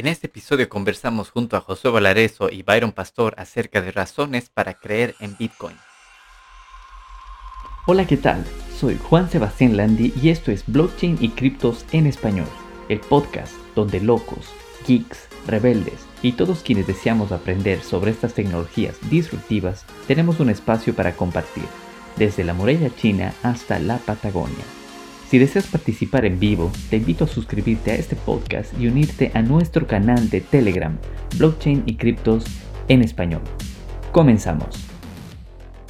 En este episodio conversamos junto a José Valareso y Byron Pastor acerca de razones para creer en Bitcoin. Hola, ¿qué tal? Soy Juan Sebastián Landi y esto es Blockchain y Criptos en Español, el podcast donde locos, geeks, rebeldes y todos quienes deseamos aprender sobre estas tecnologías disruptivas tenemos un espacio para compartir, desde la muralla china hasta la Patagonia. Si deseas participar en vivo, te invito a suscribirte a este podcast y unirte a nuestro canal de Telegram, Blockchain y Criptos en Español. Comenzamos.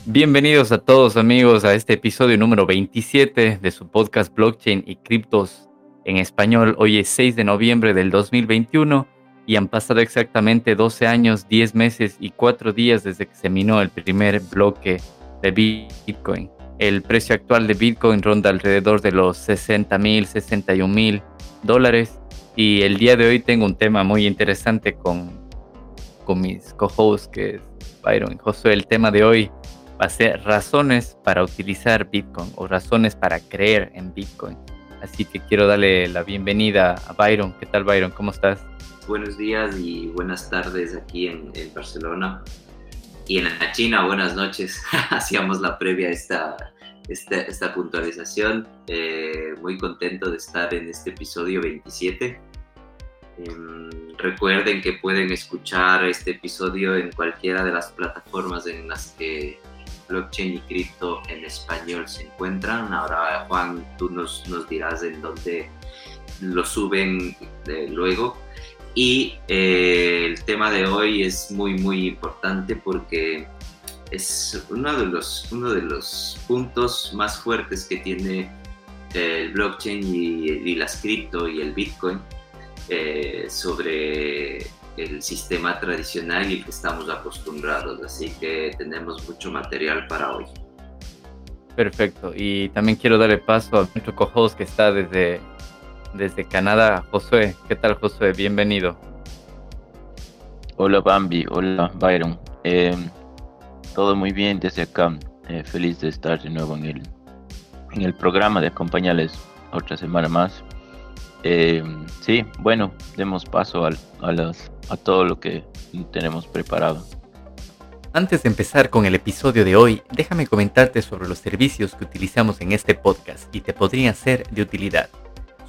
Bienvenidos a todos amigos a este episodio número 27 de su podcast Blockchain y Criptos en Español. Hoy es 6 de noviembre del 2021 y han pasado exactamente 12 años, 10 meses y 4 días desde que se minó el primer bloque de Bitcoin. El precio actual de Bitcoin ronda alrededor de los 60 mil, 61 mil dólares. Y el día de hoy tengo un tema muy interesante con, con mis co-hosts, que es Byron y Josué. El tema de hoy va a ser razones para utilizar Bitcoin o razones para creer en Bitcoin. Así que quiero darle la bienvenida a Byron. ¿Qué tal, Byron? ¿Cómo estás? buenos días y buenas tardes aquí en, Barcelona. Y en la China, buenas noches. Hacíamos la previa a esta, esta, puntualización. Eh, muy contento de estar en este episodio 27. Em, recuerden que pueden escuchar este episodio en cualquiera de las plataformas en las que blockchain y cripto en español se encuentran. Ahora, Juan, tú nos, nos dirás en dónde lo suben eh, luego. Y eh, el tema de hoy es muy, muy importante porque es uno de los, uno de los puntos más fuertes que tiene eh, el blockchain y, las cripto y el bitcoin eh, sobre el sistema tradicional y el que estamos acostumbrados. Así que tenemos mucho material para hoy. Perfecto. Y también quiero darle paso a nuestro co que está desde desde Canadá, Josué. ¿Qué tal, Josué? Bienvenido. Hola, Bambi. Hola, Byron. Eh, todo muy bien desde acá. Eh, feliz de estar de nuevo en el, en el programa, de acompañarles otra semana más. Eh, sí, bueno, demos paso a, a todo lo que tenemos preparado. Antes de empezar con el episodio de hoy, déjame comentarte sobre los servicios que utilizamos en este podcast y te podrían ser de utilidad.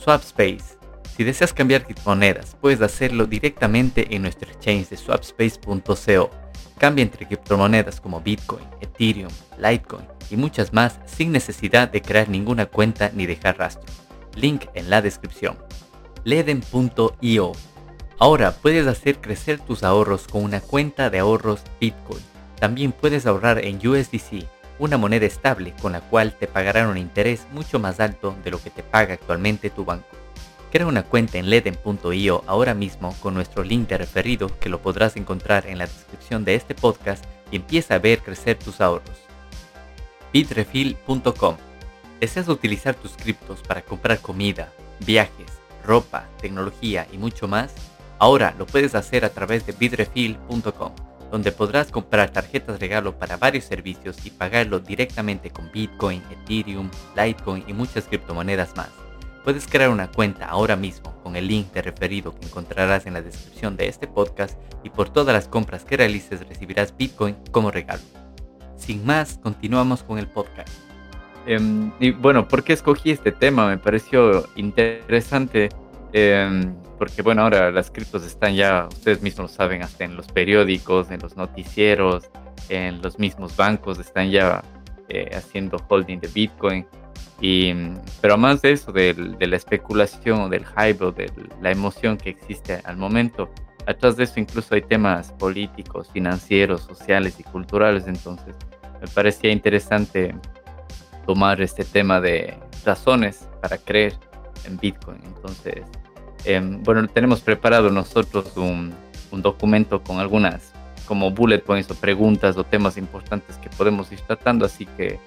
Swapspace. Si deseas cambiar criptomonedas, puedes hacerlo directamente en nuestro exchange de swapspace.co. Cambia entre criptomonedas como Bitcoin, Ethereum, Litecoin y muchas más sin necesidad de crear ninguna cuenta ni dejar rastro. Link en la descripción. Leden.io. Ahora puedes hacer crecer tus ahorros con una cuenta de ahorros Bitcoin. También puedes ahorrar en USDC una moneda estable con la cual te pagarán un interés mucho más alto de lo que te paga actualmente tu banco. Crea una cuenta en leden.io ahora mismo con nuestro link de referido que lo podrás encontrar en la descripción de este podcast y empieza a ver crecer tus ahorros. Bitrefill.com ¿Deseas utilizar tus criptos para comprar comida, viajes, ropa, tecnología y mucho más? Ahora lo puedes hacer a través de bitrefill.com donde podrás comprar tarjetas regalo para varios servicios y pagarlo directamente con Bitcoin, Ethereum, Litecoin y muchas criptomonedas más. Puedes crear una cuenta ahora mismo con el link de referido que encontrarás en la descripción de este podcast y por todas las compras que realices recibirás Bitcoin como regalo. Sin más, continuamos con el podcast. Em, y bueno, ¿por qué escogí este tema? Me pareció interesante em, porque bueno, ahora las criptos están ya, ustedes mismos lo saben, hasta en los periódicos, en los noticieros, en los mismos bancos están ya eh, haciendo holding de Bitcoin. Y, pero más de eso, de la especulación, del hype o de la emoción que existe al momento, atrás de eso incluso hay temas políticos, financieros, sociales y culturales. Entonces, me parecía interesante tomar este tema de razones para creer en Bitcoin. Entonces, Em, bueno, tenemos preparado nosotros un, documento con algunas como bullet points o preguntas o temas importantes que podemos ir tratando, así que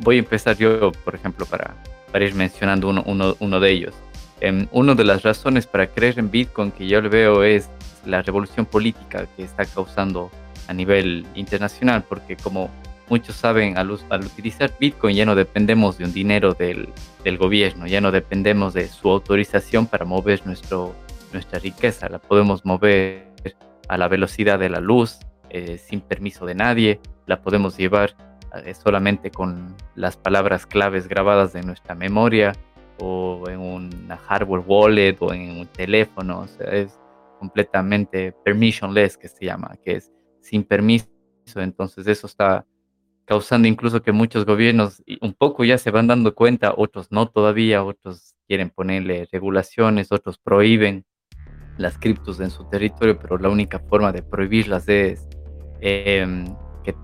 voy a empezar yo, por ejemplo, para, para ir mencionando uno, uno, uno de ellos. Eh, una de las razones para creer en Bitcoin que yo le veo es la revolución política que está causando a nivel internacional, porque como muchos saben, al, utilizar Bitcoin ya no dependemos de un dinero del, gobierno, ya no dependemos de su autorización para mover nuestro, nuestra riqueza la podemos mover a la velocidad de la luz, eh, sin permiso de nadie, la podemos llevar eh, solamente con las palabras claves grabadas en nuestra memoria o en una hardware wallet o en un teléfono, o sea, es completamente permissionless que se llama, que es sin permiso, entonces eso está causando incluso que muchos gobiernos un poco ya se van dando cuenta, otros no todavía, otros quieren ponerle regulaciones, otros prohíben las criptos en su territorio, pero la única forma de prohibirlas es em, que,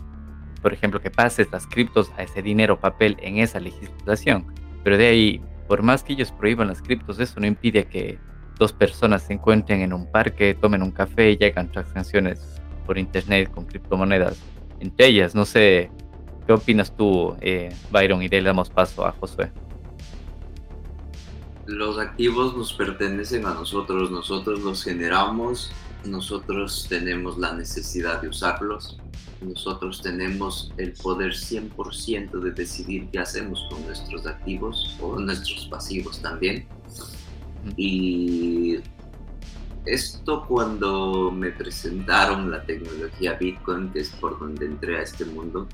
por ejemplo, que pases las criptos a ese dinero papel en esa legislación. Pero de ahí, por más que ellos prohíban las criptos, eso no impide que dos personas se encuentren en un parque, tomen un café y hagan transacciones por internet con criptomonedas entre ellas. No sé, ¿qué opinas tú, eh, Byron? Y le damos paso a Josué los activos nos pertenecen a nosotros, nosotros los generamos, nosotros tenemos la necesidad de usarlos, nosotros tenemos el poder 100% de decidir qué hacemos con nuestros activos o nuestros pasivos también. Y esto cuando me presentaron la tecnología Bitcoin, que es por donde entré a este mundo,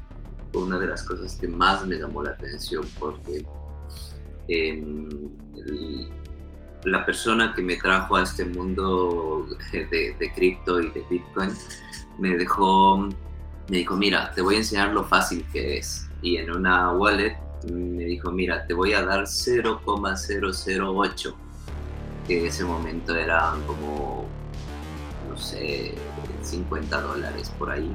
fue una de las cosas que más me llamó la atención porque la persona que me trajo a este mundo de, de cripto y de Bitcoin me dejó, me dijo, mira, te voy a enseñar lo fácil que es. Y en una wallet me dijo, mira, te voy a dar 0,008, que en ese momento eran como, no sé, 50 dólares por ahí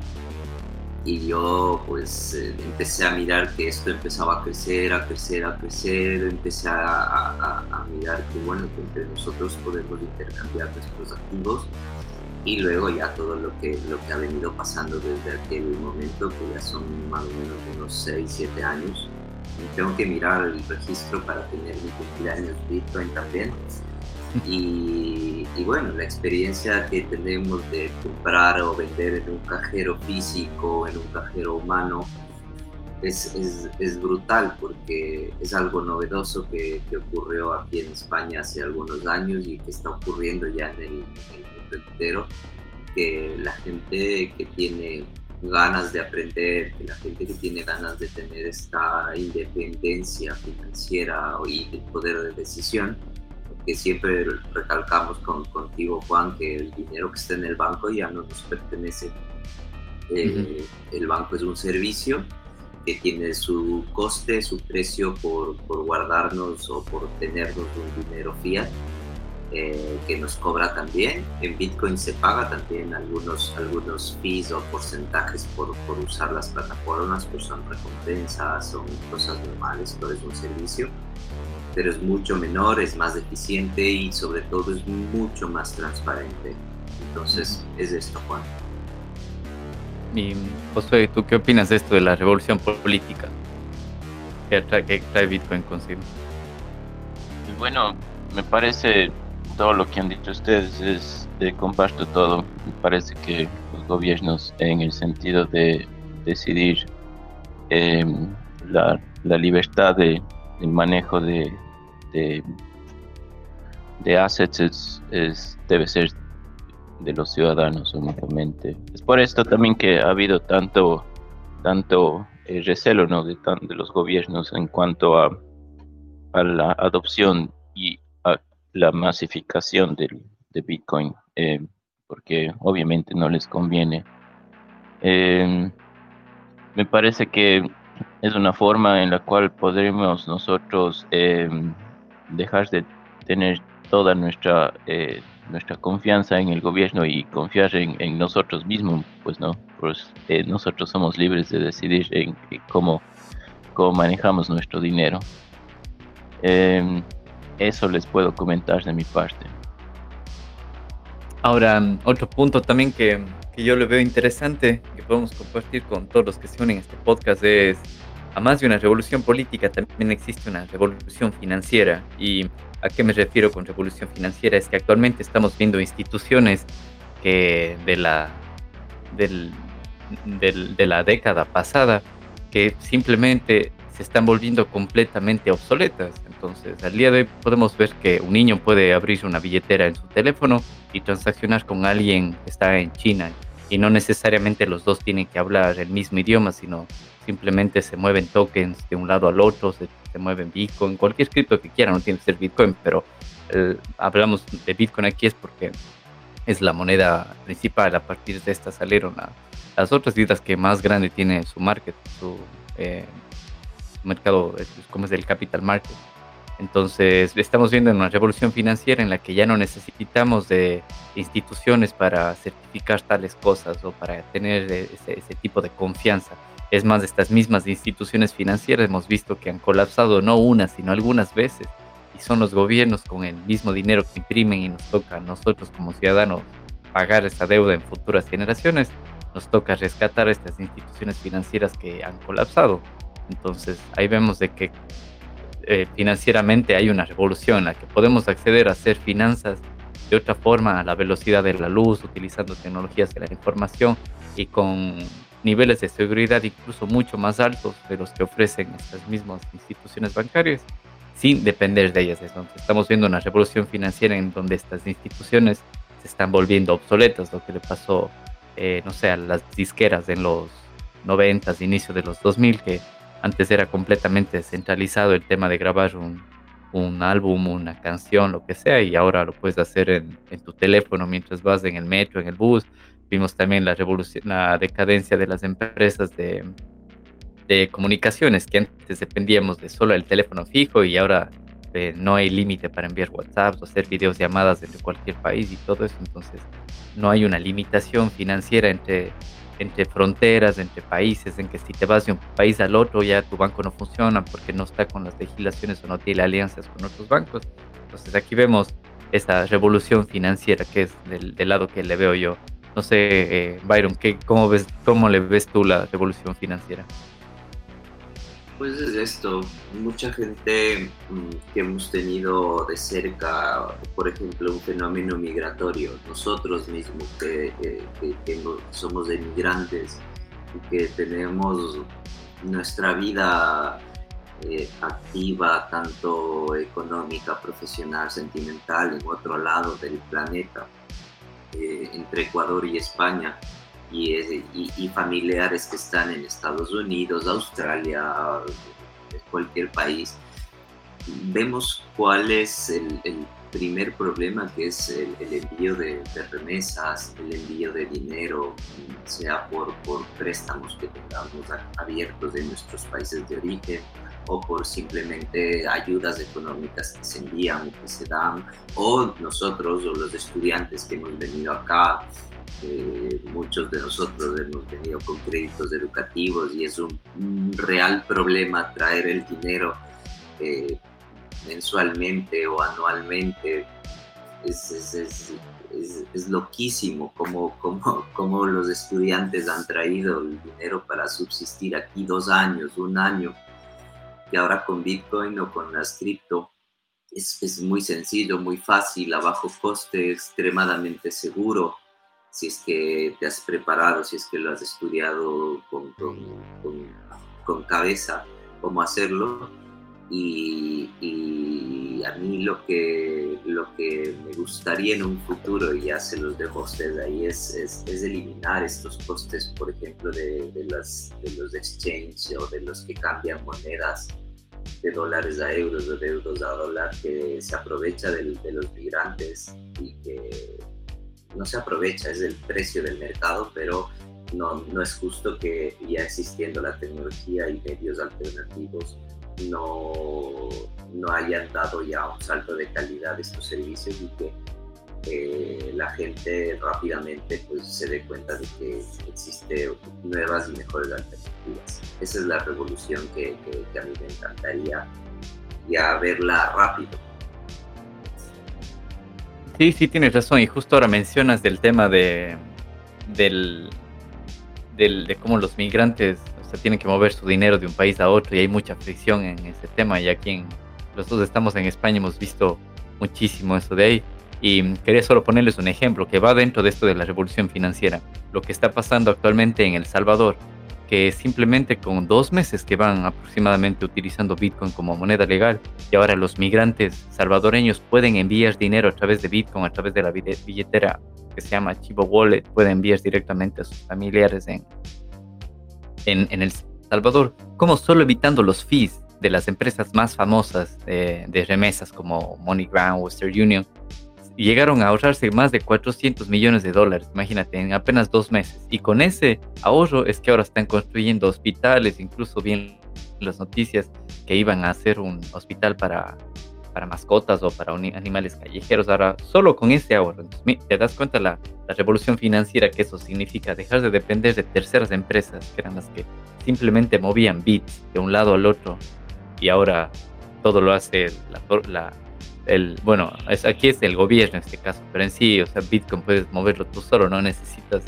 y yo pues eh, empecé a mirar que esto empezaba a crecer, a crecer, a crecer, empecé a, mirar que bueno, que entre nosotros podemos intercambiar nuestros activos y luego ya todo lo que, lo que ha venido pasando desde aquel momento, que ya son más o menos unos 6, 7 años. Y tengo que mirar el registro para tener mi cumpleaños Bitcoin también y, bueno, la experiencia que tenemos de comprar o vender en un cajero físico, en un cajero humano, es, es, es brutal porque es algo novedoso que, que, ocurrió aquí en España hace algunos años y que está ocurriendo ya en el, mundo entero, que la gente que tiene ganas de aprender, que la gente que tiene ganas de tener esta independencia financiera y el poder de decisión, que siempre recalcamos con, contigo, Juan, que el dinero que está en el banco ya no nos pertenece. Eh, el banco es un servicio que tiene su coste, su precio por, por guardarnos o por tenernos un dinero fiat. Eh, que nos cobra también. En Bitcoin se paga también algunos, algunos fees o porcentajes por, por usar las plataformas, pues son recompensas, son cosas normales, todo es un servicio pero es mucho menor, es más eficiente y sobre todo es mucho más transparente. Entonces, es esto, Juan. Y José, ¿tú qué opinas de esto de la revolución política que trae, Bitcoin consigo? Bueno, me parece todo lo que han dicho ustedes es de comparto todo. Me parece que los gobiernos, en el sentido de decidir em, la, la libertad de el manejo de, de, assets es, debe ser de los ciudadanos únicamente. Es por esto también que ha habido tanto, tanto eh, recelo ¿no? de, de los gobiernos en cuanto a, a la adopción y a la masificación de, de Bitcoin, eh, porque obviamente no les conviene. Eh, me parece que es una forma en la cual podremos nosotros em, dejar de tener toda nuestra eh, nuestra confianza en el gobierno y confiar en, nosotros mismos, pues no, pues eh, nosotros somos libres de decidir en, cómo, cómo manejamos nuestro dinero. Em, eso les puedo comentar de mi parte. Ahora, otro punto también que, que yo le veo interesante, que podemos compartir con todos los que se unen a este podcast, es Además de una revolución política, también existe una revolución financiera. ¿Y a qué me refiero con revolución financiera? Es que actualmente estamos viendo instituciones que de la, del, de la década pasada que simplemente se están volviendo completamente obsoletas. Entonces, al día de hoy podemos ver que un niño puede abrir una billetera en su teléfono y transaccionar con alguien que está en China. Y no necesariamente los dos tienen que hablar el mismo idioma, sino simplemente se mueven tokens de un lado al otro, se, mueven Bitcoin, cualquier cripto que quieran, no tiene que ser Bitcoin, pero eh, hablamos de Bitcoin aquí es porque es la moneda principal. A partir de esta salieron las otras islas que más grande tiene su market, su eh, mercado, como es el capital market. Entonces, estamos viendo una revolución financiera en la que ya no necesitamos de instituciones para certificar tales cosas o para tener ese, ese tipo de confianza. Es más, estas mismas instituciones financieras hemos visto que han colapsado no una, sino algunas veces. Y son los gobiernos con el mismo dinero que imprimen y nos toca a nosotros como ciudadanos pagar esa deuda en futuras generaciones. Nos toca rescatar estas instituciones financieras que han colapsado. Entonces ahí vemos de que eh, financieramente hay una revolución en la que podemos acceder a hacer finanzas de otra forma a la velocidad de la luz, utilizando tecnologías de la información y con niveles de seguridad incluso mucho más altos de los que ofrecen estas mismas instituciones bancarias, sin depender de ellas. Entonces, estamos viendo una revolución financiera en donde estas instituciones se están volviendo obsoletas, lo que le pasó, eh, no sé, a las disqueras en los 90, inicio de los 2000, que antes era completamente descentralizado el tema de grabar un, un álbum, una canción, lo que sea, y ahora lo puedes hacer en, en, tu teléfono mientras vas en el metro, en el bus. Vimos también la revolución, la decadencia de las empresas de, de comunicaciones, que antes dependíamos de solo el teléfono fijo y ahora eh, no hay límite para enviar WhatsApp o hacer videollamadas desde cualquier país y todo eso. Entonces, no hay una limitación financiera entre entre fronteras, entre países, en que si te vas de un país al otro ya tu banco no funciona porque no está con las legislaciones o no tiene alianzas con otros bancos. Entonces aquí vemos esa revolución financiera que es del, lado que le veo yo. No sé, eh, Byron, ¿qué, cómo, ves, ¿cómo le ves tú la revolución financiera? Pues es esto, mucha gente mm, que hemos tenido de cerca, por ejemplo, un fenómeno migratorio, nosotros mismos que, somos emigrantes y que tenemos nuestra vida eh, activa, tanto económica, profesional, sentimental, en otro lado del planeta, eh, entre Ecuador y España y, familiares que están en Estados Unidos, Australia, cualquier país, vemos cuál es el, primer problema que es el, envío de, remesas, el envío de dinero, sea por, por préstamos que tengamos abiertos en nuestros países de origen o por simplemente ayudas económicas que se envían que se dan, o nosotros o los estudiantes que hemos venido acá muchos de nosotros hemos venido con créditos educativos y es un, real problema traer el dinero eh, mensualmente o anualmente. Es, es, es, es loquísimo como, como, como los estudiantes han traído el dinero para subsistir aquí dos años, un año, y ahora con Bitcoin o con las cripto. Es, es muy sencillo, muy fácil, a bajo coste, extremadamente seguro si es que te has preparado, si es que lo has estudiado con, con, cabeza, cómo hacerlo. Y, a mí lo que, lo que me gustaría en un futuro, y ya se los dejo a ustedes ahí, es, es, eliminar estos costes, por ejemplo, de, de, las, de los exchange o de los que cambian monedas de dólares a euros o de euros a dólar, que se aprovecha de los migrantes y que no se aprovecha, es el precio del mercado, pero no, no es justo que ya existiendo la tecnología y medios alternativos no, no hayan dado ya un salto de calidad de estos servicios y que eh, la gente rápidamente pues, se dé cuenta de que existen nuevas y mejores alternativas. Esa es la revolución que, que a mí me encantaría ya verla rápido Sí, sí, tienes razón. Y justo ahora mencionas del tema de, del, del, de cómo los migrantes o sea, tienen que mover su dinero de un país a otro y hay mucha fricción en ese tema. Y aquí en, los dos estamos en España, hemos visto muchísimo eso de ahí. Y quería solo ponerles un ejemplo que va dentro de esto de la revolución financiera. Lo que está pasando actualmente en El Salvador, que simplemente con dos meses que van aproximadamente utilizando Bitcoin como moneda legal y ahora los migrantes salvadoreños pueden enviar dinero a través de Bitcoin, a través de la billetera que se llama Chivo Wallet, pueden enviar directamente a sus familiares en, en, El Salvador, como solo evitando los fees de las empresas más famosas de, remesas como MoneyGram, Western Union, llegaron a ahorrarse más de 400 millones de dólares, imagínate, en apenas dos meses. Y con ese ahorro es que ahora están construyendo hospitales, incluso bien las noticias que iban a hacer un hospital para, para mascotas o para animales callejeros. Ahora, solo con ese ahorro, te das cuenta la, la revolución financiera que eso significa, dejar de depender de terceras empresas, que eran las que simplemente movían bits de un lado al otro y ahora todo lo hace la, el, bueno, es, aquí es el gobierno en este caso, pero en sí, o sea, Bitcoin puedes moverlo tú solo, no necesitas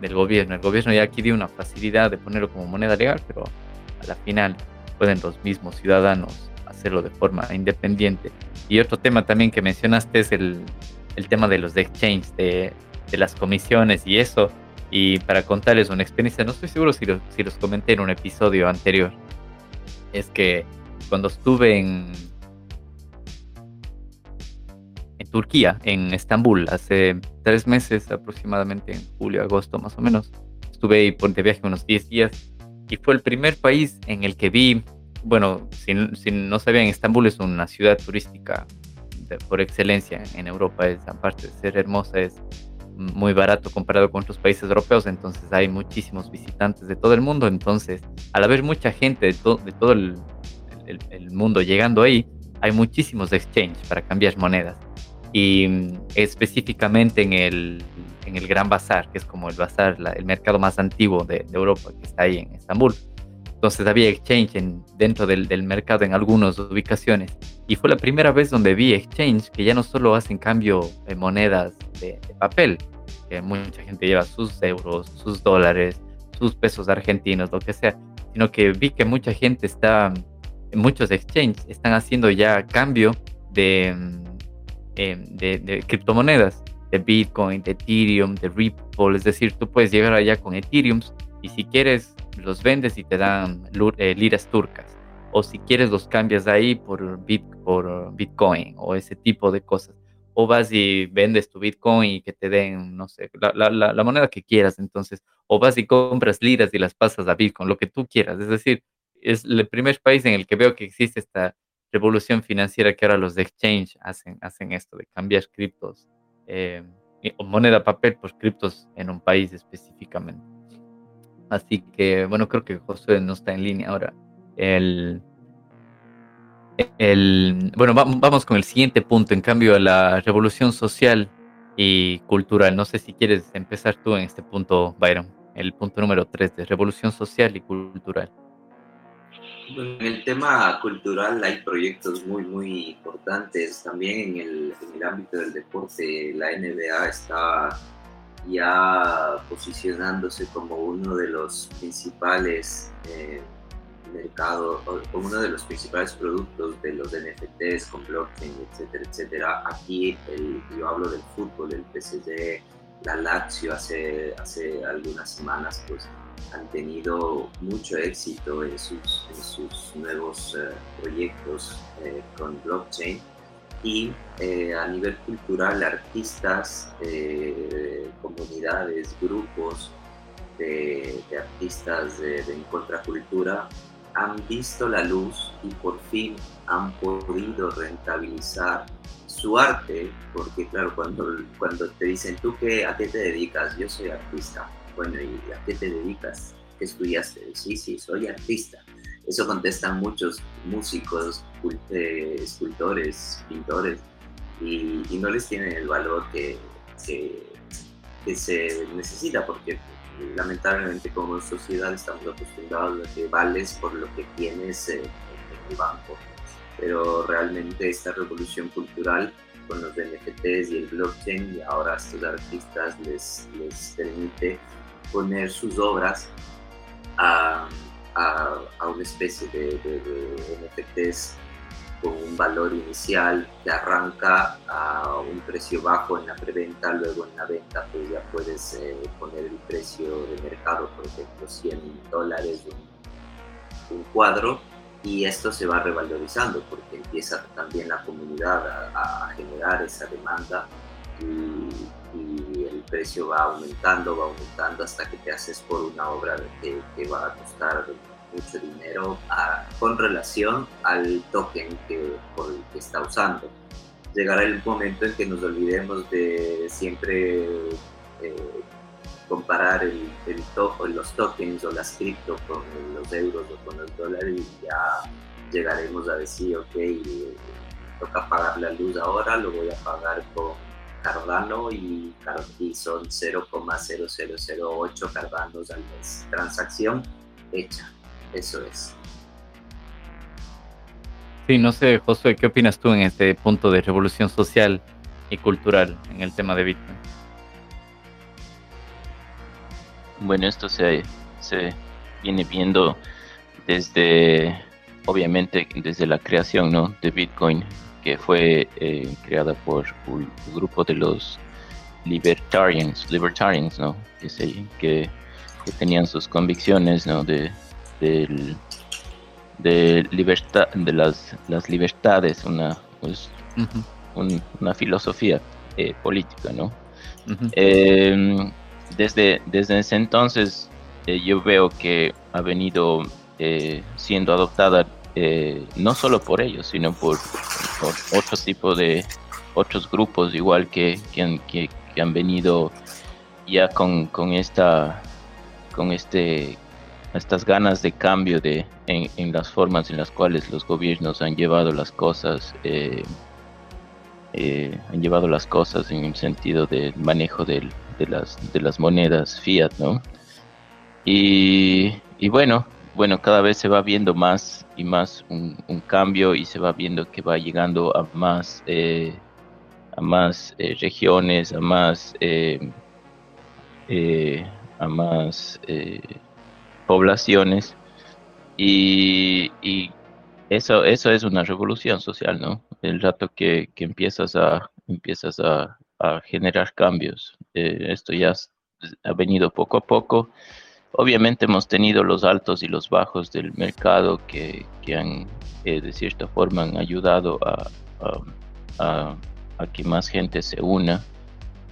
del gobierno. El gobierno ya aquí dio una facilidad de ponerlo como moneda legal, pero a la final pueden los mismos ciudadanos hacerlo de forma independiente. Y otro tema también que mencionaste es el, el tema de los exchanges, de, de, las comisiones y eso. Y para contarles una experiencia, no estoy seguro si, si los comenté en un episodio anterior, es que cuando estuve en, en Turquía, en Estambul, hace tres meses aproximadamente, en julio, agosto más o menos. Estuve ahí por de viaje unos 10 días y fue el primer país en el que vi, bueno, si, si no sabían, Estambul es una ciudad turística por excelencia en Europa, es aparte de ser hermosa, es muy barato comparado con otros países europeos, entonces hay muchísimos visitantes de todo el mundo, entonces al haber mucha gente de, de todo el, mundo llegando ahí, hay muchísimos exchanges para cambiar monedas. Y mm, específicamente en el, en el Gran Bazar, que es como el bazar, el mercado más antiguo de, Europa, que está ahí en Estambul. Entonces había exchange en, dentro del, del, mercado en algunas ubicaciones. Y fue la primera vez donde vi exchange que ya no solo hacen cambio de monedas de, de papel, que mucha gente lleva sus euros, sus dólares, sus pesos argentinos, lo que sea, sino que vi que mucha gente está muchos exchanges están haciendo ya cambio de, mm, em, de, criptomonedas, de Bitcoin, de Ethereum, de Ripple, es decir, tú puedes llegar allá con Ethereum y si quieres los vendes y te dan eh, liras turcas, o si quieres los cambias ahí por, Bit, por Bitcoin o ese tipo de cosas. O vas y vendes tu Bitcoin y que te den, no sé, la, la, la moneda que quieras, entonces, o vas y compras liras y las pasas a Bitcoin, lo que tú quieras. Es decir, es el primer país en el que veo que existe esta revolución financiera que ahora los exchange hacen, hacen esto de cambiar criptos eh, o moneda papel por criptos en un país específicamente. Así que, bueno, creo que José no está en línea ahora. El, el, bueno, vamos con el siguiente punto, en cambio, a la revolución social y cultural. No sé si quieres empezar tú en este punto, Byron, el punto número 3 de revolución social y cultural. En el tema cultural hay proyectos muy, muy importantes. También en el, en el ámbito del deporte, la NBA está ya posicionándose como uno de los principales eh, mercados, como uno de los principales productos de los NFTs con blockchain, etcétera, etcétera. Aquí yo hablo del fútbol, el PSG, la Lazio hace, hace algunas semanas, pues han tenido mucho éxito en sus, sus nuevos eh, proyectos eh, con blockchain y eh, a nivel cultural artistas, comunidades, grupos de, artistas de, de contracultura han visto la luz y por fin han podido rentabilizar su arte, porque claro, cuando, cuando te dicen, ¿tú qué, a qué te dedicas? Yo soy artista bueno, ¿y a qué te dedicas? ¿Qué estudiaste? Sí, sí, soy artista. Eso contestan muchos músicos, eh, escultores, pintores, y, no les tienen el valor que, que, se necesita, porque lamentablemente como sociedad estamos acostumbrados a que vales por lo que tienes en el banco. Pero realmente esta revolución cultural con los NFTs y el blockchain y ahora a estos artistas les, les permite poner sus obras a, a, una especie de, de, NFTs con un valor inicial que arranca a un precio bajo en la preventa, luego en la venta pues ya puedes eh, poner el precio de mercado, por ejemplo 100 dólares de un, cuadro y esto se va revalorizando porque empieza también la comunidad a, generar esa demanda y, precio va aumentando, va aumentando hasta que te haces por una obra que, que va a costar mucho dinero con relación al token que, por el que está usando. Llegará el momento en que nos olvidemos de siempre eh, comparar el, el los tokens o las cripto con los euros o con los dólares y ya llegaremos a decir, ok, toca pagar la luz ahora, lo voy a pagar con Cardano y, y son 0,0008 Cardanos al mes. Transacción hecha. Eso es. Sí, no sé, Josué, ¿qué opinas tú en este punto de revolución social y cultural en el tema de Bitcoin? Bueno, esto se, se viene viendo desde, obviamente, desde la creación ¿no? de Bitcoin, que fue eh, creada por un grupo de los libertarians, libertarians, ¿no? Que, que, que tenían sus convicciones, ¿no? De, libertad de las, las libertades una pues, una filosofía eh, política no em, desde desde ese entonces eh, yo veo que ha venido siendo adoptada no solo por ellos sino por, por otro tipo de otros grupos igual que, que, han, venido ya con, con esta con este estas ganas de cambio de, en, las formas en las cuales los gobiernos han llevado las cosas, eh, eh, han llevado las cosas en el sentido del manejo de, las, de las monedas fiat, ¿no? Y, bueno, bueno, cada vez se va viendo más y más un, cambio y se va viendo que va llegando a más, eh, a más regiones, a más, a más poblaciones y, eso, eso es una revolución social, ¿no? El rato que, empiezas a, empiezas a, generar cambios. Eh, esto ya ha venido poco a poco. Obviamente hemos tenido los altos y los bajos del mercado que, han, eh, de cierta forma, han ayudado a, a que más gente se una,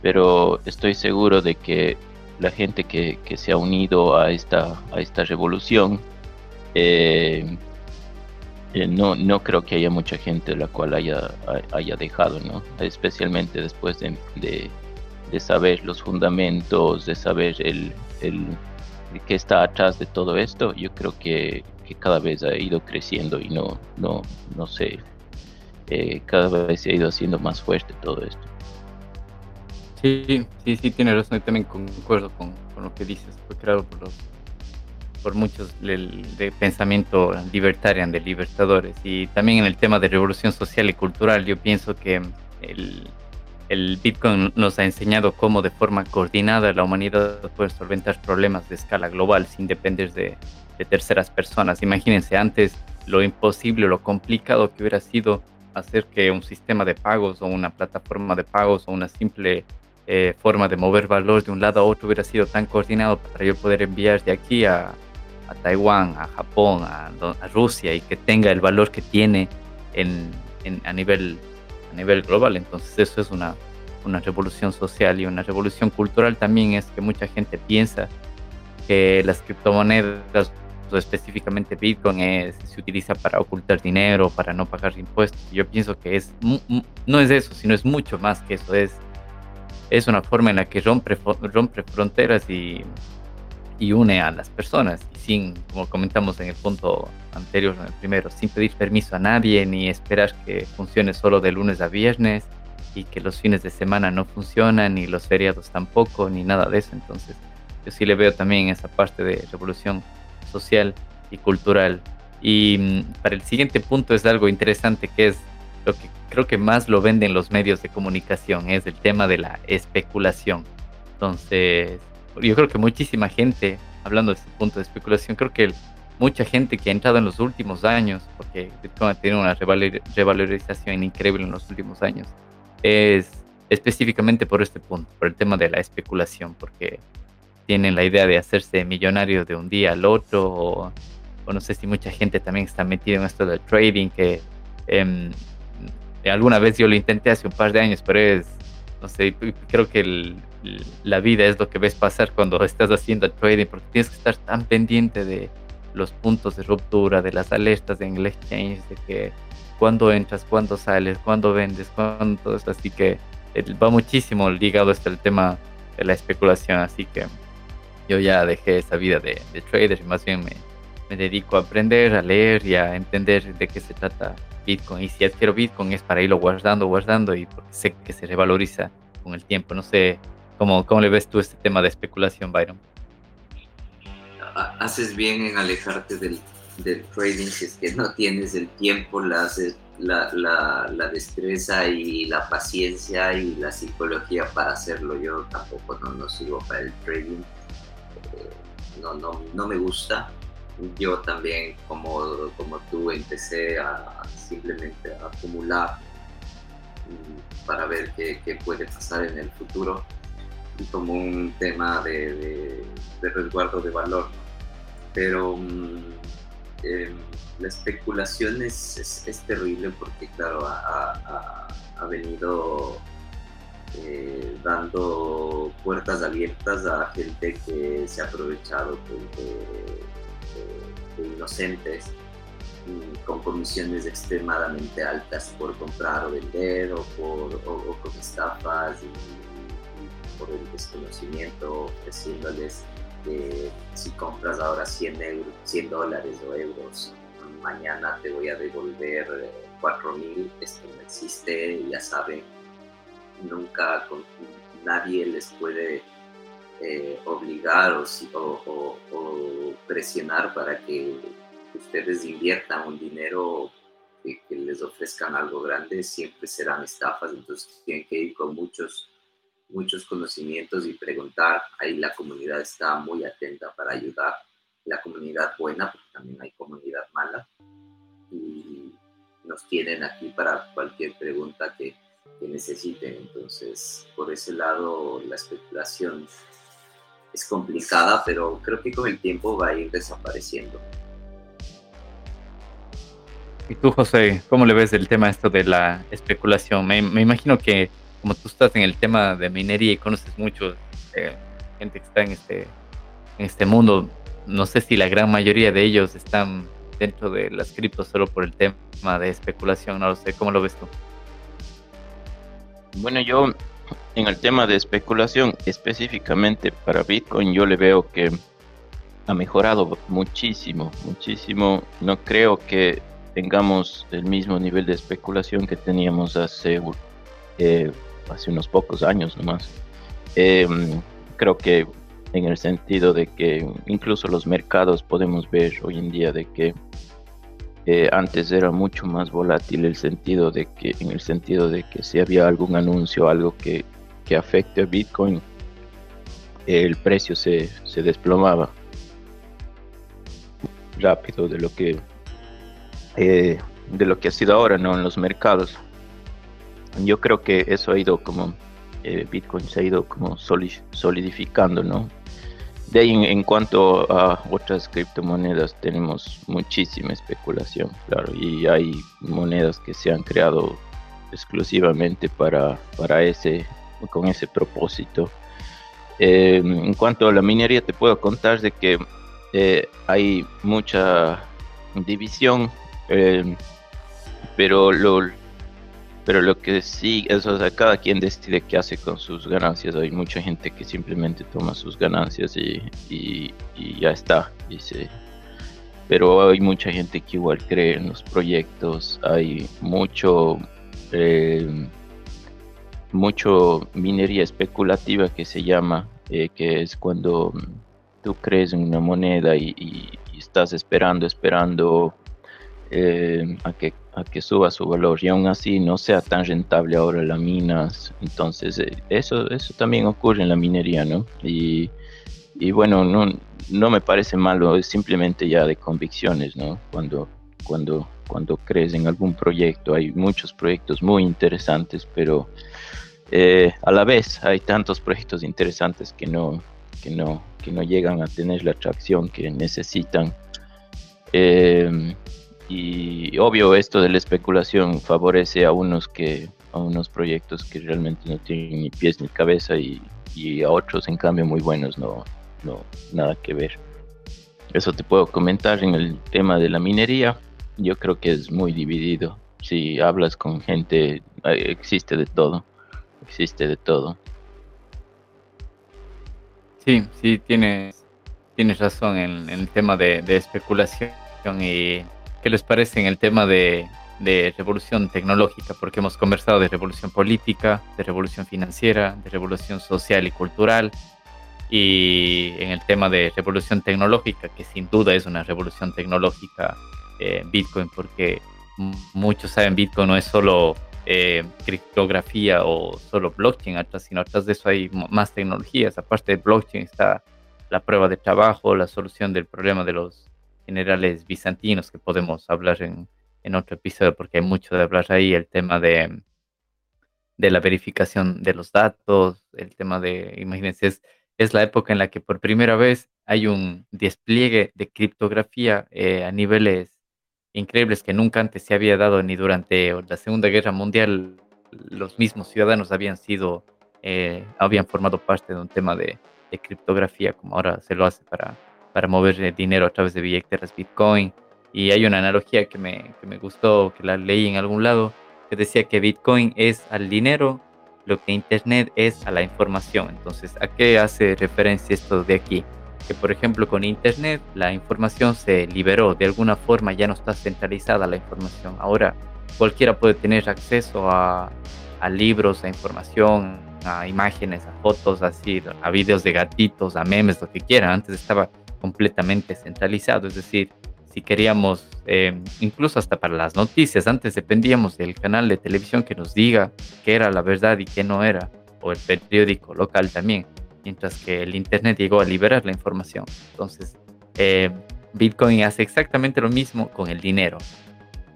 pero estoy seguro de que la gente que, se ha unido a esta, a esta revolución. Eh, eh, no, no creo que haya mucha gente la cual haya, haya dejado, ¿no? especialmente después de, de, saber los fundamentos, de saber el, qué está atrás de todo esto. Yo creo que, cada vez ha ido creciendo y no, no, no sé, eh, cada vez se ha ido haciendo más fuerte todo esto. Sí, sí, sí, tiene razón. Yo también concuerdo con, lo que dices. Fue creado por los por muchos de pensamiento libertarian, de libertadores. Y también en el tema de revolución social y cultural, yo pienso que el, el Bitcoin nos ha enseñado cómo de forma coordinada la humanidad puede solventar problemas de escala global sin depender de, terceras personas. Imagínense antes lo imposible, lo complicado que hubiera sido hacer que un sistema de pagos o una plataforma de pagos o una simple eh, forma de mover valor de un lado a otro hubiera sido tan coordinado para yo poder enviar de aquí a, Taiwán, a Japón, a, Rusia y que tenga el valor que tiene en, a, nivel, a nivel global. Entonces eso es una, una revolución social y una revolución cultural también es que mucha gente piensa que las criptomonedas o específicamente Bitcoin es, se utiliza para ocultar dinero, para no pagar impuestos. Yo pienso que es no es eso, sino es mucho más que eso, es es una forma en la que rompe, rompe fronteras y, y une a las personas. Sin, como comentamos en el punto anterior, en el primero, sin pedir permiso a nadie ni esperar que funcione solo de lunes a viernes y que los fines de semana no funcionan, ni los feriados tampoco, ni nada de eso. Entonces, yo sí le veo también esa parte de revolución social y cultural. Y mm, para el siguiente punto es algo interesante que es lo que creo que más lo venden los medios de comunicación, es el tema de la especulación. Entonces, yo creo que muchísima gente, hablando de este punto de especulación, creo que mucha gente que ha entrado en los últimos años, porque Bitcoin ha tenido una revalorización increíble en los últimos años, es específicamente por este punto, por el tema de la especulación, porque tienen la idea de hacerse millonarios de un día al otro, o, no sé si mucha gente también está metida en esto del trading, que em, alguna vez yo lo intenté hace un par de años, pero es, no sé, creo que la vida es lo que ves pasar cuando estás haciendo trading, porque tienes que estar tan pendiente de los puntos de ruptura, de las alertas en el exchange, de que cuándo entras, cuándo sales, cuándo vendes, cuándo todo esto, así que va muchísimo ligado hasta el tema de la especulación, así que yo ya dejé esa vida de, trader y más bien me, me, dedico a aprender, a leer y a entender de qué se trata Bitcoin. Y si adquiero Bitcoin es para irlo guardando, guardando y porque sé que se revaloriza con el tiempo. No sé cómo, cómo le ves tú este tema de especulación, Byron. Haces bien en alejarte del, trading si es que no tienes el tiempo, la la, destreza y la paciencia y la psicología para hacerlo. Yo tampoco no, no sigo para el trading, eh, no, no, no me gusta. Yo también, como, como tú, empecé a simplemente acumular mm, para ver qué, qué, puede pasar en el futuro y como un tema de, de, resguardo de valor. Pero mm, em, la especulación es, es, terrible porque, claro, ha, venido eh, dando puertas abiertas a gente que se ha aprovechado de, inocentes con comisiones extremadamente altas por comprar o vender o, por, o, con estafas y, por el desconocimiento ofreciéndoles que si compras ahora 100, euros, 100 dólares o euros mañana te voy a devolver 4 mil, esto no existe, ya saben, nunca nadie les puede eh, obligar o, presionar para que ustedes inviertan un dinero que, que, les ofrezcan algo grande, siempre serán estafas, entonces tienen que ir con muchos muchos conocimientos y preguntar, ahí la comunidad está muy atenta para ayudar. La comunidad buena, porque también hay comunidad mala, y nos tienen aquí para cualquier pregunta que, que necesiten. Entonces, por ese lado, la especulación es complicada, pero creo que con el tiempo va a ir desapareciendo. ¿Y tú, José, cómo le ves el tema esto de la especulación? Me, me imagino que como tú estás en el tema de minería y conoces mucho eh, gente que está en este, en este mundo, no sé si la gran mayoría de ellos están dentro de las criptos solo por el tema de especulación, no lo sé, ¿cómo lo ves tú? Bueno, yo en el tema de especulación, específicamente para Bitcoin, yo le veo que ha mejorado muchísimo, muchísimo. No creo que tengamos el mismo nivel de especulación que teníamos hace, eh, unos pocos años nomás. Em, creo que en el sentido de que incluso los mercados podemos ver hoy en día de que eh, antes era mucho más volátil el sentido de que en el sentido de que si había algún anuncio algo que, que afecte a Bitcoin el precio se, se desplomaba rápido de lo que eh, de lo que ha sido ahora no en los mercados. Yo creo que eso ha ido como eh, Bitcoin se ha ido como solidificando no de ahí en, cuanto a otras criptomonedas tenemos muchísima especulación, claro, y hay monedas que se han creado exclusivamente para, para ese, con ese propósito. Eh, en cuanto a la minería te puedo contar de que eh, hay mucha división, eh, pero lo, pero lo que sí es, o sea, cada quien decide qué hace con sus ganancias. Hay mucha gente que simplemente toma sus ganancias y, y, ya está. Pero hay mucha gente que igual cree en los proyectos. Hay mucho, mucho minería especulativa que se llama, eh, que es cuando tú crees en una moneda y, y estás esperando, esperando eh, a, que, a que suba su valor y aún así no sea tan rentable ahora las minas. Entonces, eh, eso, eso también ocurre en la minería, ¿no? Y, y bueno, no, no me parece malo, es simplemente ya de convicciones, ¿no? Cuando, cuando, cuando crees en algún proyecto, hay muchos proyectos muy interesantes, pero eh, a la vez hay tantos proyectos interesantes que no, que no, que no llegan a tener la atracción que necesitan. Eh, y obvio esto de la especulación favorece a unos que a unos proyectos que realmente no tienen ni pies ni cabeza y, y a otros en cambio muy buenos no, no nada que ver. Eso te puedo comentar en el tema de la minería. Yo creo que es muy dividido. Si hablas con gente, existe de todo. Existe de todo. Sí, sí, tienes, tienes razón en, el tema de, especulación y qué les parece en el tema de, de revolución tecnológica, porque hemos conversado de revolución política, de revolución financiera, de revolución social y cultural, y en el tema de revolución tecnológica, que sin duda es una revolución tecnológica eh, Bitcoin, porque muchos saben Bitcoin no es solo eh, criptografía o solo blockchain atrás, sino atrás de eso hay más tecnologías. Aparte de blockchain está la prueba de trabajo, la solución del problema de los generales bizantinos, que podemos hablar en, en otro episodio porque hay mucho de hablar ahí, el tema de, de la verificación de los datos, el tema de, imagínense, es es la época en la que por primera vez hay un despliegue de criptografía eh, a niveles increíbles que nunca antes se había dado ni durante la Segunda Guerra Mundial. Los mismos ciudadanos habían sido, eh, habían formado parte de un tema de, criptografía, como ahora se lo hace para, para mover eh, dinero a través de billeteras Bitcoin. Y hay una analogía que me, que me gustó, que la leí en algún lado, que decía que Bitcoin es al dinero lo que Internet es a la información. Entonces, ¿a qué hace referencia esto de aquí? Que, por ejemplo, con Internet la información se liberó, de alguna forma ya no está centralizada la información. Ahora cualquiera puede tener acceso a, a libros, a información, a imágenes, a fotos, así, a videos de gatitos, a memes, lo que quiera. Antes estaba completamente centralizado, es decir, si queríamos, eh, incluso hasta para las noticias, antes dependíamos del canal de televisión que nos diga qué era la verdad y qué no era, o el periódico local también, mientras que el Internet llegó a liberar la información. Entonces, eh, Bitcoin hace exactamente lo mismo con el dinero.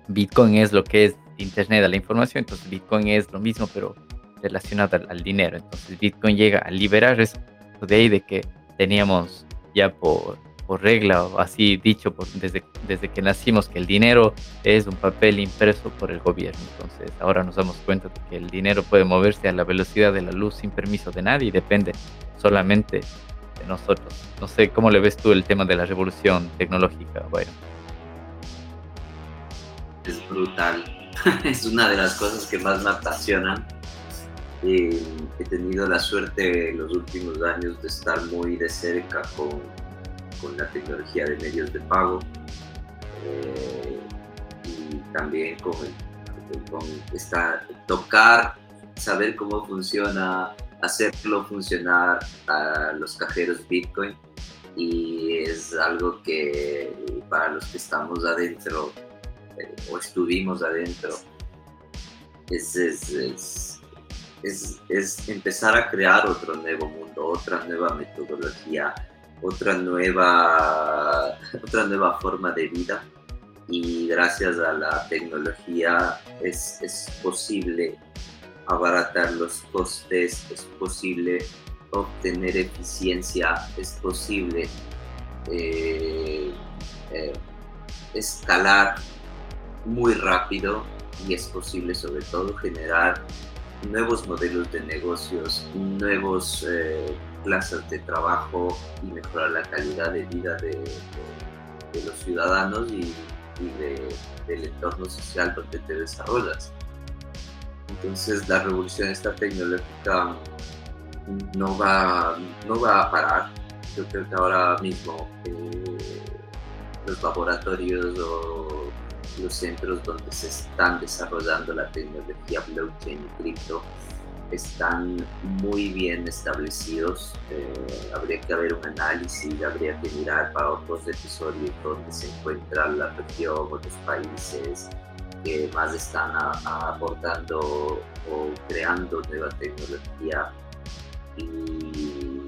Bitcoin es lo que es Internet a la información, entonces Bitcoin es lo mismo, pero relacionado al, al dinero. Entonces Bitcoin llega a liberar eso de ahí de que teníamos ya por por regla o así dicho por, desde, desde que nacimos que el dinero es un papel impreso por el gobierno. Entonces ahora nos damos cuenta de que el dinero puede moverse a la velocidad de la luz sin permiso de nadie y depende solamente de nosotros. No sé cómo le ves tú el tema de la revolución tecnológica. Bueno. Es brutal. es una de las cosas que más me apasionan. Eh, he tenido la suerte en los últimos años de estar muy de cerca con con la tecnología de medios de pago eh, y también con, con esta, tocar, saber cómo funciona, hacerlo funcionar a los cajeros Bitcoin. Y es algo que para los que estamos adentro eh, o estuvimos adentro es, es, es, es, empezar a crear otro nuevo mundo, otra nueva metodología, otra nueva, otra nueva forma de vida. Y gracias a la tecnología es, es posible abaratar los costes, es posible obtener eficiencia, es posible eh, eh, escalar muy rápido y es posible sobre todo generar nuevos modelos de negocios, nuevos eh, plazas de trabajo y mejorar la calidad de vida de, los ciudadanos y, del entorno social donde te desarrollas. Entonces la revolución esta tecnológica no va, no va a parar. Yo creo que ahora mismo eh, los laboratorios o los centros donde se están desarrollando la tecnología blockchain y cripto están muy bien establecidos. Eh, habría que haber un análisis, habría que mirar para otros episodios donde se encuentra la región o los países que más están aportando o creando nueva tecnología. Y,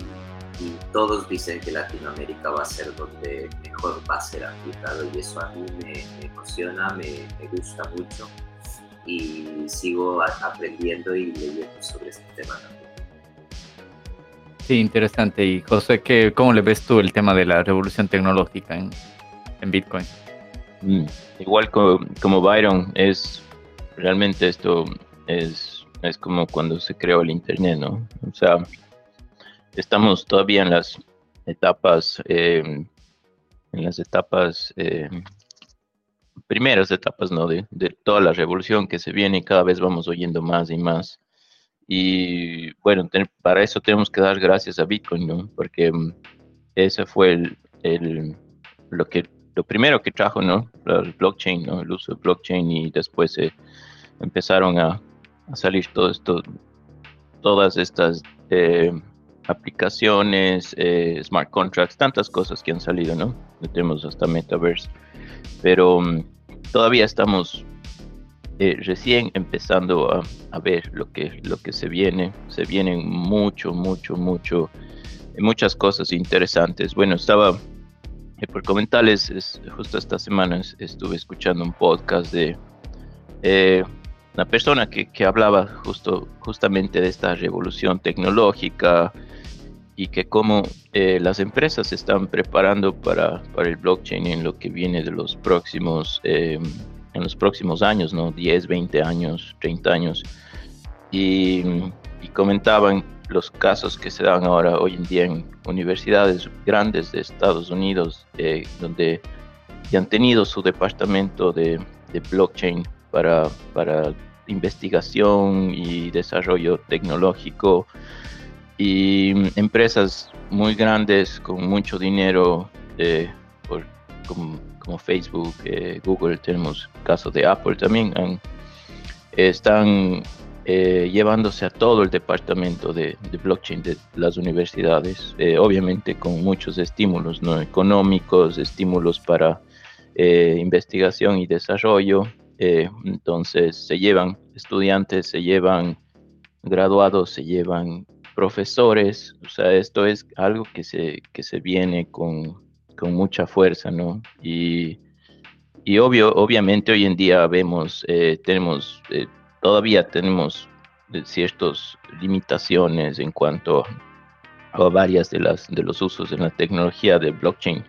todos dicen que Latinoamérica va a ser donde mejor va a ser aplicado y eso a mí me, emociona, me, me, gusta mucho y sigo aprendiendo y leyendo sobre este tema también. Sí, interesante. Y José, ¿qué, ¿cómo le ves tú el tema de la revolución tecnológica en, en Bitcoin? Mm, igual como, como Byron, es realmente esto es, es como cuando se creó el Internet, ¿no? O sea, estamos todavía en las etapas, em, en las etapas, em, primeras etapas, ¿no? De, de, toda la revolución que se viene y cada vez vamos oyendo más y más. Y bueno, para eso tenemos que dar gracias a Bitcoin, ¿no? Porque em, ese fue el, el, lo que lo primero que trajo, ¿no? El blockchain, ¿no? El uso de blockchain y después empezaron a, salir todo esto, todas estas eh, aplicaciones, eh, smart contracts, tantas cosas que han salido, ¿no? Tenemos hasta Metaverse. Pero um, todavía estamos eh, recién empezando a, a, ver lo que, lo que se viene. Se vienen mucho, mucho, mucho, muchas cosas interesantes. Bueno, estaba eh, por comentarles, es, justo esta semana estuve escuchando un podcast de una persona que, que, hablaba justo, justamente de esta revolución tecnológica, y que como eh, las empresas se están preparando para, para, el blockchain en lo que viene de los próximos, em, en los próximos años, ¿no? 10, 20 años, 30 años. Y, y, comentaban los casos que se dan ahora hoy en día en universidades grandes de Estados Unidos, eh, donde ya han tenido su departamento de, blockchain para, para investigación y desarrollo tecnológico. Y empresas muy grandes con mucho dinero eh, como, Facebook, eh, Google, tenemos caso de Apple también, están eh, llevándose a todo el departamento de, blockchain de las universidades, obviamente con muchos estímulos ¿no? económicos, estímulos para investigación y desarrollo. entonces se llevan estudiantes, se llevan graduados, se llevan profesores, o sea, esto es algo que se, que se viene con, con mucha fuerza, ¿no? Y, y, obvio, obviamente hoy en día vemos, eh, tenemos, eh, todavía tenemos eh, ciertas limitaciones en cuanto a varias de, las, de los usos de la tecnología de blockchain.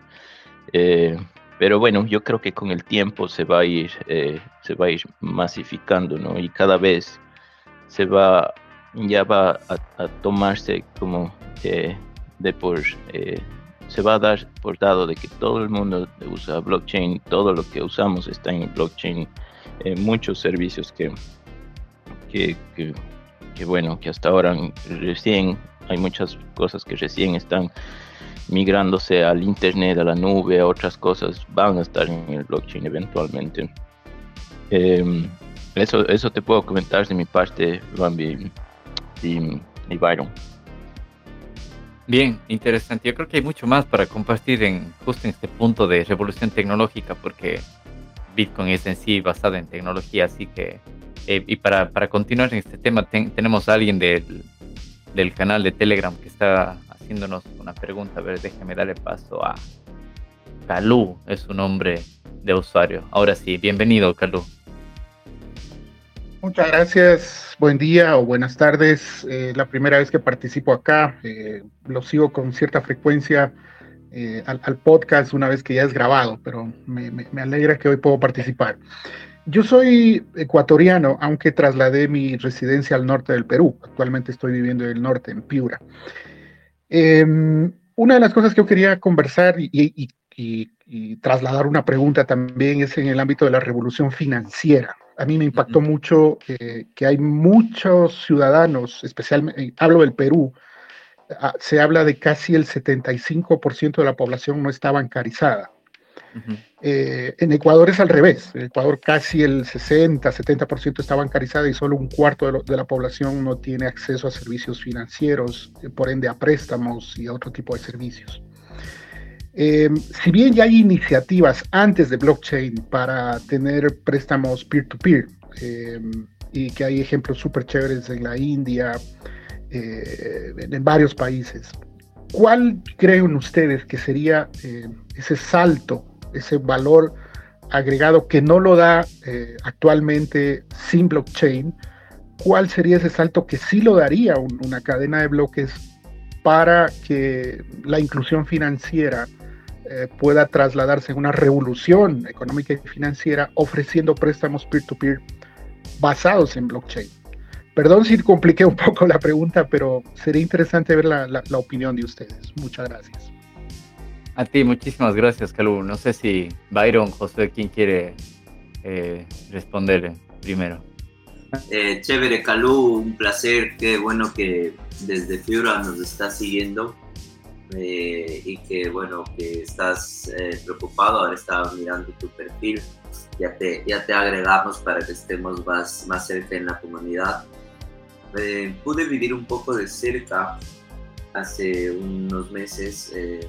pero bueno, yo creo que con el tiempo se va a ir, se va a ir masificando, ¿no? Y cada vez se va ya va a, tomarse como de por eh, se va a dar por dado de que todo el mundo usa blockchain, todo lo que usamos está en blockchain, eh, muchos servicios que, que, que, bueno, que hasta ahora recién hay muchas cosas que recién están migrándose al internet, a la nube, a otras cosas, van a estar en el blockchain eventualmente. Em, eso, eso te puedo comentar de mi parte, Bambi y, Byron. Bien, interesante. Yo creo que hay mucho más para compartir en justo en este punto de revolución tecnológica, porque Bitcoin es en sí basado en tecnología, así que eh, y para, para, continuar en este tema tenemos a alguien del, del, canal de Telegram que está haciéndonos una pregunta. A ver, déjeme darle paso a Calú, es su nombre de usuario. Ahora sí, bienvenido Calú. Muchas gracias, buen día o buenas tardes. Eh, la primera vez que participo acá, eh, lo sigo con cierta frecuencia eh, al, podcast una vez que ya es grabado, pero me, alegra que hoy puedo participar. Yo soy ecuatoriano, aunque trasladé mi residencia al norte del Perú. Actualmente estoy viviendo en el norte, en Piura. Em, una de las cosas que yo quería conversar y, y trasladar una pregunta también es en el ámbito de la revolución financiera a mí me impactó mucho que hay muchos ciudadanos, especialmente, eh, hablo del Perú, se habla de casi el 75% de la población no está bancarizada. Eh, en Ecuador es al revés, en Ecuador casi el 60, 70% está bancarizada y solo un cuarto de, la población no tiene acceso a servicios financieros, eh, por ende a préstamos y a otro tipo de servicios. Em, si bien ya hay iniciativas antes de blockchain para tener préstamos peer-to-peer, em, y que hay ejemplos súper chéveres en la India, eh, en varios países, ¿Cuál creen ustedes que sería eh, ese salto, ese valor agregado que no lo da eh, actualmente sin blockchain? ¿Cuál sería ese salto que sí lo daría una cadena de bloques para que la inclusión financiera eh, pueda trasladarse en una revolución económica y financiera ofreciendo préstamos peer-to-peer basados en blockchain? Perdón si compliqué un poco la pregunta, pero sería interesante ver la, opinión de ustedes. Muchas gracias. A ti, muchísimas gracias, Calú. No sé si Byron, José, ¿quién quiere eh, responder primero? Eh, chévere, Calú, un placer. Qué bueno que desde Fiora nos está siguiendo eh, y que bueno, que estás preocupado. Ahora estaba mirando tu perfil. Ya te, ya te agregamos para que estemos más, más cerca en la comunidad. Eh, pude vivir un poco de cerca hace unos meses eh,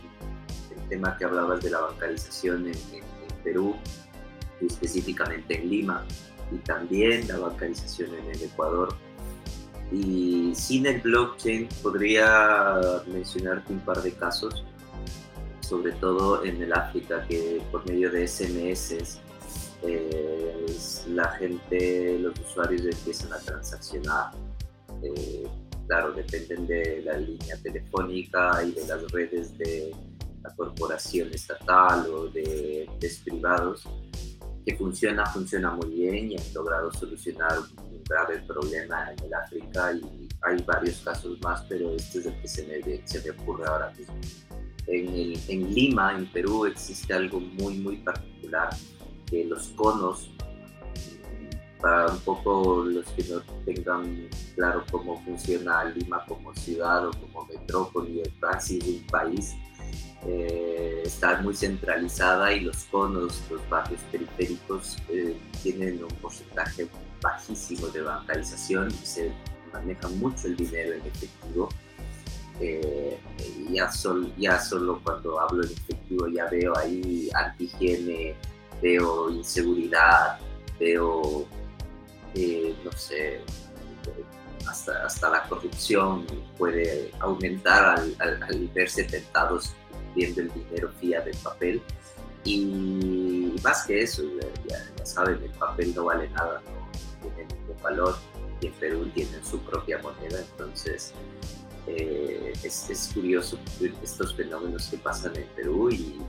el tema que hablabas de la bancarización en, Perú, y específicamente en Lima, y también la bancarización en el Ecuador. Y sin el blockchain podría mencionarte un par de casos, sobre todo en el África, que por medio de SMS eh, la gente, los usuarios empiezan a transaccionar eh, claro, dependen de la línea telefónica y de las redes de la corporación estatal o de privados, que funciona, funciona muy bien y han logrado solucionar un grave problema en el África y hay varios casos más, pero este es el que se me, se me ocurre ahora mismo. En, el, en Lima, en Perú, existe algo muy, muy particular, que los conos para un poco los que no tengan claro cómo funciona Lima como ciudad o como metrópoli o casi un país, eh, está muy centralizada y los conos, los barrios periféricos eh, tienen un porcentaje bajísimo de bancarización se maneja mucho el dinero en efectivo. Eh, ya, ya solo cuando hablo en efectivo ya veo ahí antihigiene, veo inseguridad, veo eh, no sé, hasta, hasta la corrupción puede aumentar al, verse tentados viendo el dinero fiat del papel. Y más que eso, ya, saben, el papel no vale nada, no tiene ningún valor y en Perú tienen su propia moneda, entonces eh, es, es, curioso estos fenómenos que pasan en Perú y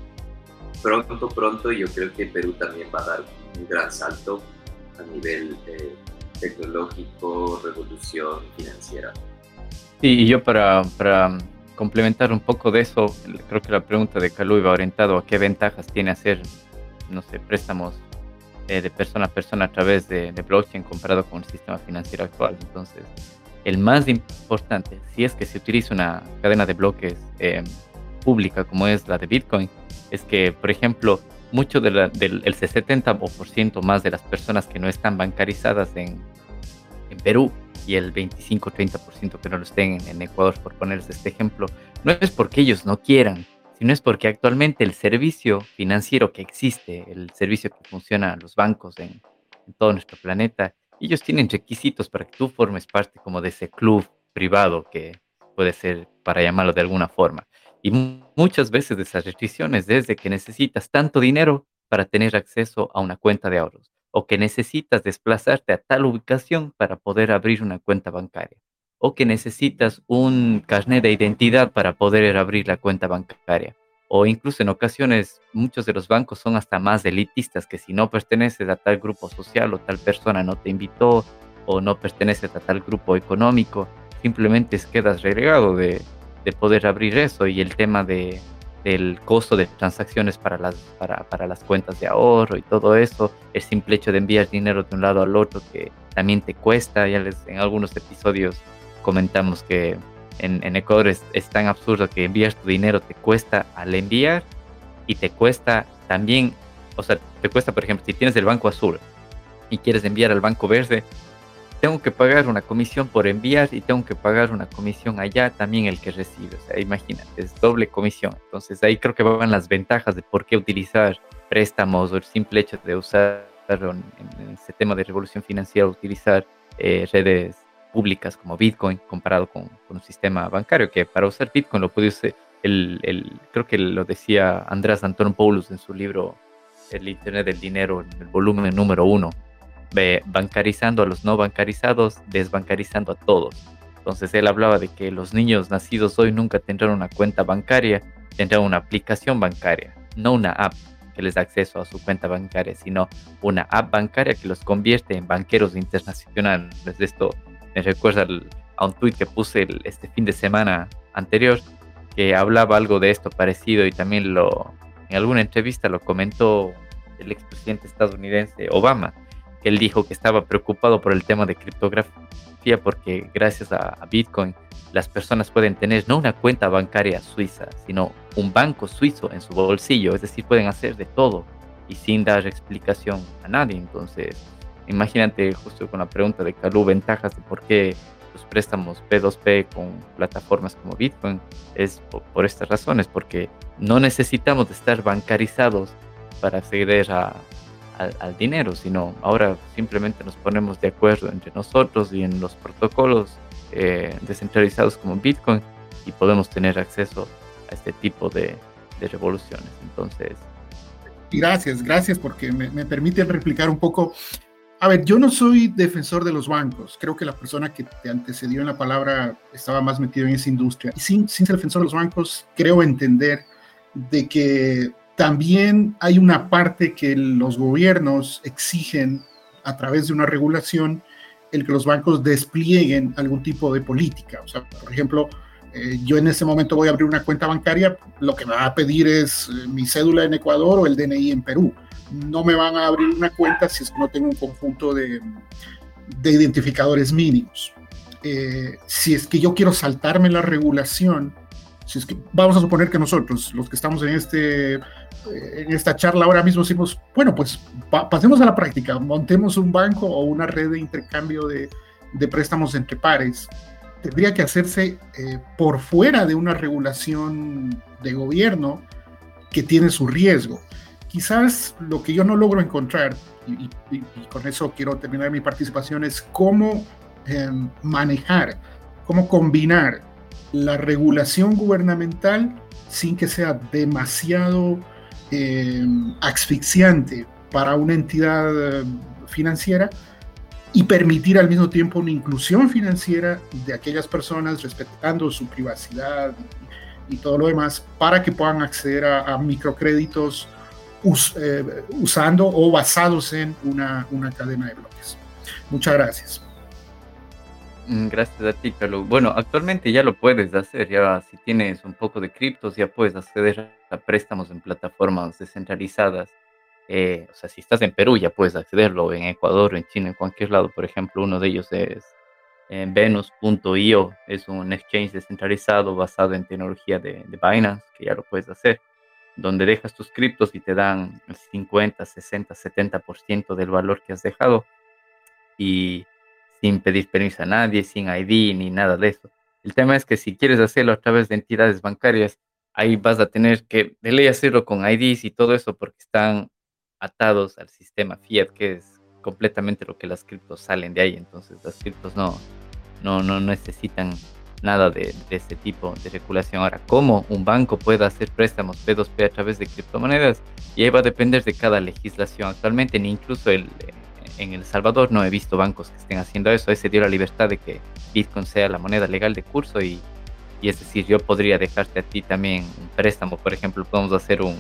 pronto, pronto yo creo que Perú también va a dar un gran salto a nivel eh, tecnológico, revolución financiera. Sí, y yo para, para complementar un poco de eso, creo que la pregunta de Calú iba orientado a qué ventajas tiene hacer, no sé, préstamos eh, de persona a persona a través de, blockchain comparado con el sistema financiero actual. Entonces, el más importante, si es que se utiliza una cadena de bloques eh, pública como es la de Bitcoin, es que, por ejemplo, mucho del el 70% más de las personas que no están bancarizadas en, Perú y el 25-30% que no lo estén en, Ecuador, por ponerles este ejemplo, no es porque ellos no quieran, sino es porque actualmente el servicio financiero que existe, el servicio que funciona los bancos en, en todo nuestro planeta, ellos tienen requisitos para que tú formes parte como de ese club privado que puede ser, para llamarlo de alguna forma. Y muchas veces de esas restricciones desde que necesitas tanto dinero para tener acceso a una cuenta de ahorros o que necesitas desplazarte a tal ubicación para poder abrir una cuenta bancaria o que necesitas un carnet de identidad para poder abrir la cuenta bancaria o incluso en ocasiones muchos de los bancos son hasta más elitistas que si no perteneces a tal grupo social o tal persona no te invitó o no perteneces a tal grupo económico, simplemente quedas relegado de, de poder abrir eso y el tema de, del costo de transacciones para las, para, para, las cuentas de ahorro y todo eso, el simple hecho de enviar dinero de un lado al otro que también te cuesta, ya les, en algunos episodios comentamos que en, Ecuador es, es, tan absurdo que enviar tu dinero te cuesta al enviar y te cuesta también, o sea, te cuesta, por ejemplo, si tienes el banco azul y quieres enviar al banco verde, tengo que pagar una comisión por enviar y tengo que pagar una comisión allá también el que recibe. O sea, imagínate, es doble comisión. Entonces ahí creo que van las ventajas de por qué utilizar préstamos o el simple hecho de usar en, ese tema de revolución financiera, utilizar eh, redes públicas como Bitcoin comparado con, un sistema bancario, que para usar Bitcoin lo puede usar, el, creo que lo decía Andrés Anton Paulus en su libro El Internet del Dinero, en el volumen número uno, bancarizando a los no bancarizados, desbancarizando a todos. Entonces él hablaba de que los niños nacidos hoy nunca tendrán una cuenta bancaria, tendrán una aplicación bancaria, no una app que les da acceso a su cuenta bancaria, sino una app bancaria que los convierte en banqueros internacionales. Esto me recuerda a un tweet que puse este fin de semana anterior que hablaba algo de esto parecido y también lo en alguna entrevista lo comentó el expresidente estadounidense Obama, él dijo que estaba preocupado por el tema de criptografía porque gracias a, Bitcoin las personas pueden tener no una cuenta bancaria suiza, sino un banco suizo en su bolsillo, es decir, pueden hacer de todo y sin dar explicación a nadie. Entonces, imagínate justo con la pregunta de Calú, ventajas de por qué los préstamos P2P con plataformas como Bitcoin, es por, estas razones, porque no necesitamos de estar bancarizados para acceder a, al dinero, sino ahora simplemente nos ponemos de acuerdo entre nosotros y en los protocolos eh, descentralizados como Bitcoin y podemos tener acceso a este tipo de, revoluciones. Entonces... Gracias, gracias porque me, me replicar un poco a ver, yo no soy defensor de los bancos. Creo que la persona que te antecedió en la palabra estaba más metido en esa industria. Y sin, sin ser defensor de los bancos, creo entender de que también hay una parte que los gobiernos exigen a través de una regulación el que los bancos desplieguen algún tipo de política. O sea, por ejemplo, eh, yo en ese momento voy a abrir una cuenta bancaria, lo que me va a pedir es eh, mi cédula en Ecuador o el DNI en Perú. No me van a abrir una cuenta si es que no tengo un conjunto de, de identificadores mínimos. Eh, si es que yo quiero saltarme la regulación, si es que vamos a suponer que nosotros, los que estamos en, este, en esta charla ahora mismo, decimos, bueno, pues pasemos a la práctica, montemos un banco o una red de intercambio de, de préstamos entre pares. Tendría que hacerse eh, por fuera de una regulación de gobierno que tiene su riesgo. Quizás lo que yo no logro encontrar, y, con eso quiero terminar mi participación, es cómo em, manejar, cómo combinar la regulación gubernamental sin que sea demasiado eh, asfixiante para una entidad eh, financiera y permitir al mismo tiempo una inclusión financiera de aquellas personas respetando su privacidad y, todo lo demás para que puedan acceder a, microcréditos eh, usando o basados en una, una cadena de bloques. Muchas gracias. Mm, gracias a ti, Carlos. Bueno, actualmente ya lo puedes hacer, ya si tienes un poco de criptos, ya puedes acceder a préstamos en plataformas descentralizadas. Eh, o sea, si estás en Perú, ya puedes accederlo, en Ecuador, en China, en cualquier lado. Por ejemplo, uno de ellos es eh, Venus.io, es un exchange descentralizado basado en tecnología de, de Binance, que ya lo puedes hacer, donde dejas tus criptos y te dan el 50, 60, 70% del valor que has dejado. Y sin pedir permiso a nadie, sin ID ni nada de eso. El tema es que si quieres hacerlo a través de entidades bancarias, ahí vas a tener que de ley hacerlo con IDs y todo eso porque están atados al sistema fiat, que es completamente lo que las criptos salen de ahí. Entonces las criptos no, no, no necesitan nada de, de ese tipo de regulación. Ahora, ¿cómo un banco puede hacer préstamos P2P a través de criptomonedas? Y ahí va a depender de cada legislación. Actualmente ni incluso el, en El Salvador no he visto bancos que estén haciendo eso. Ese dio la libertad de que Bitcoin sea la moneda legal de curso y, y es decir, yo podría dejarte a ti también un préstamo. Por ejemplo, podemos hacer un,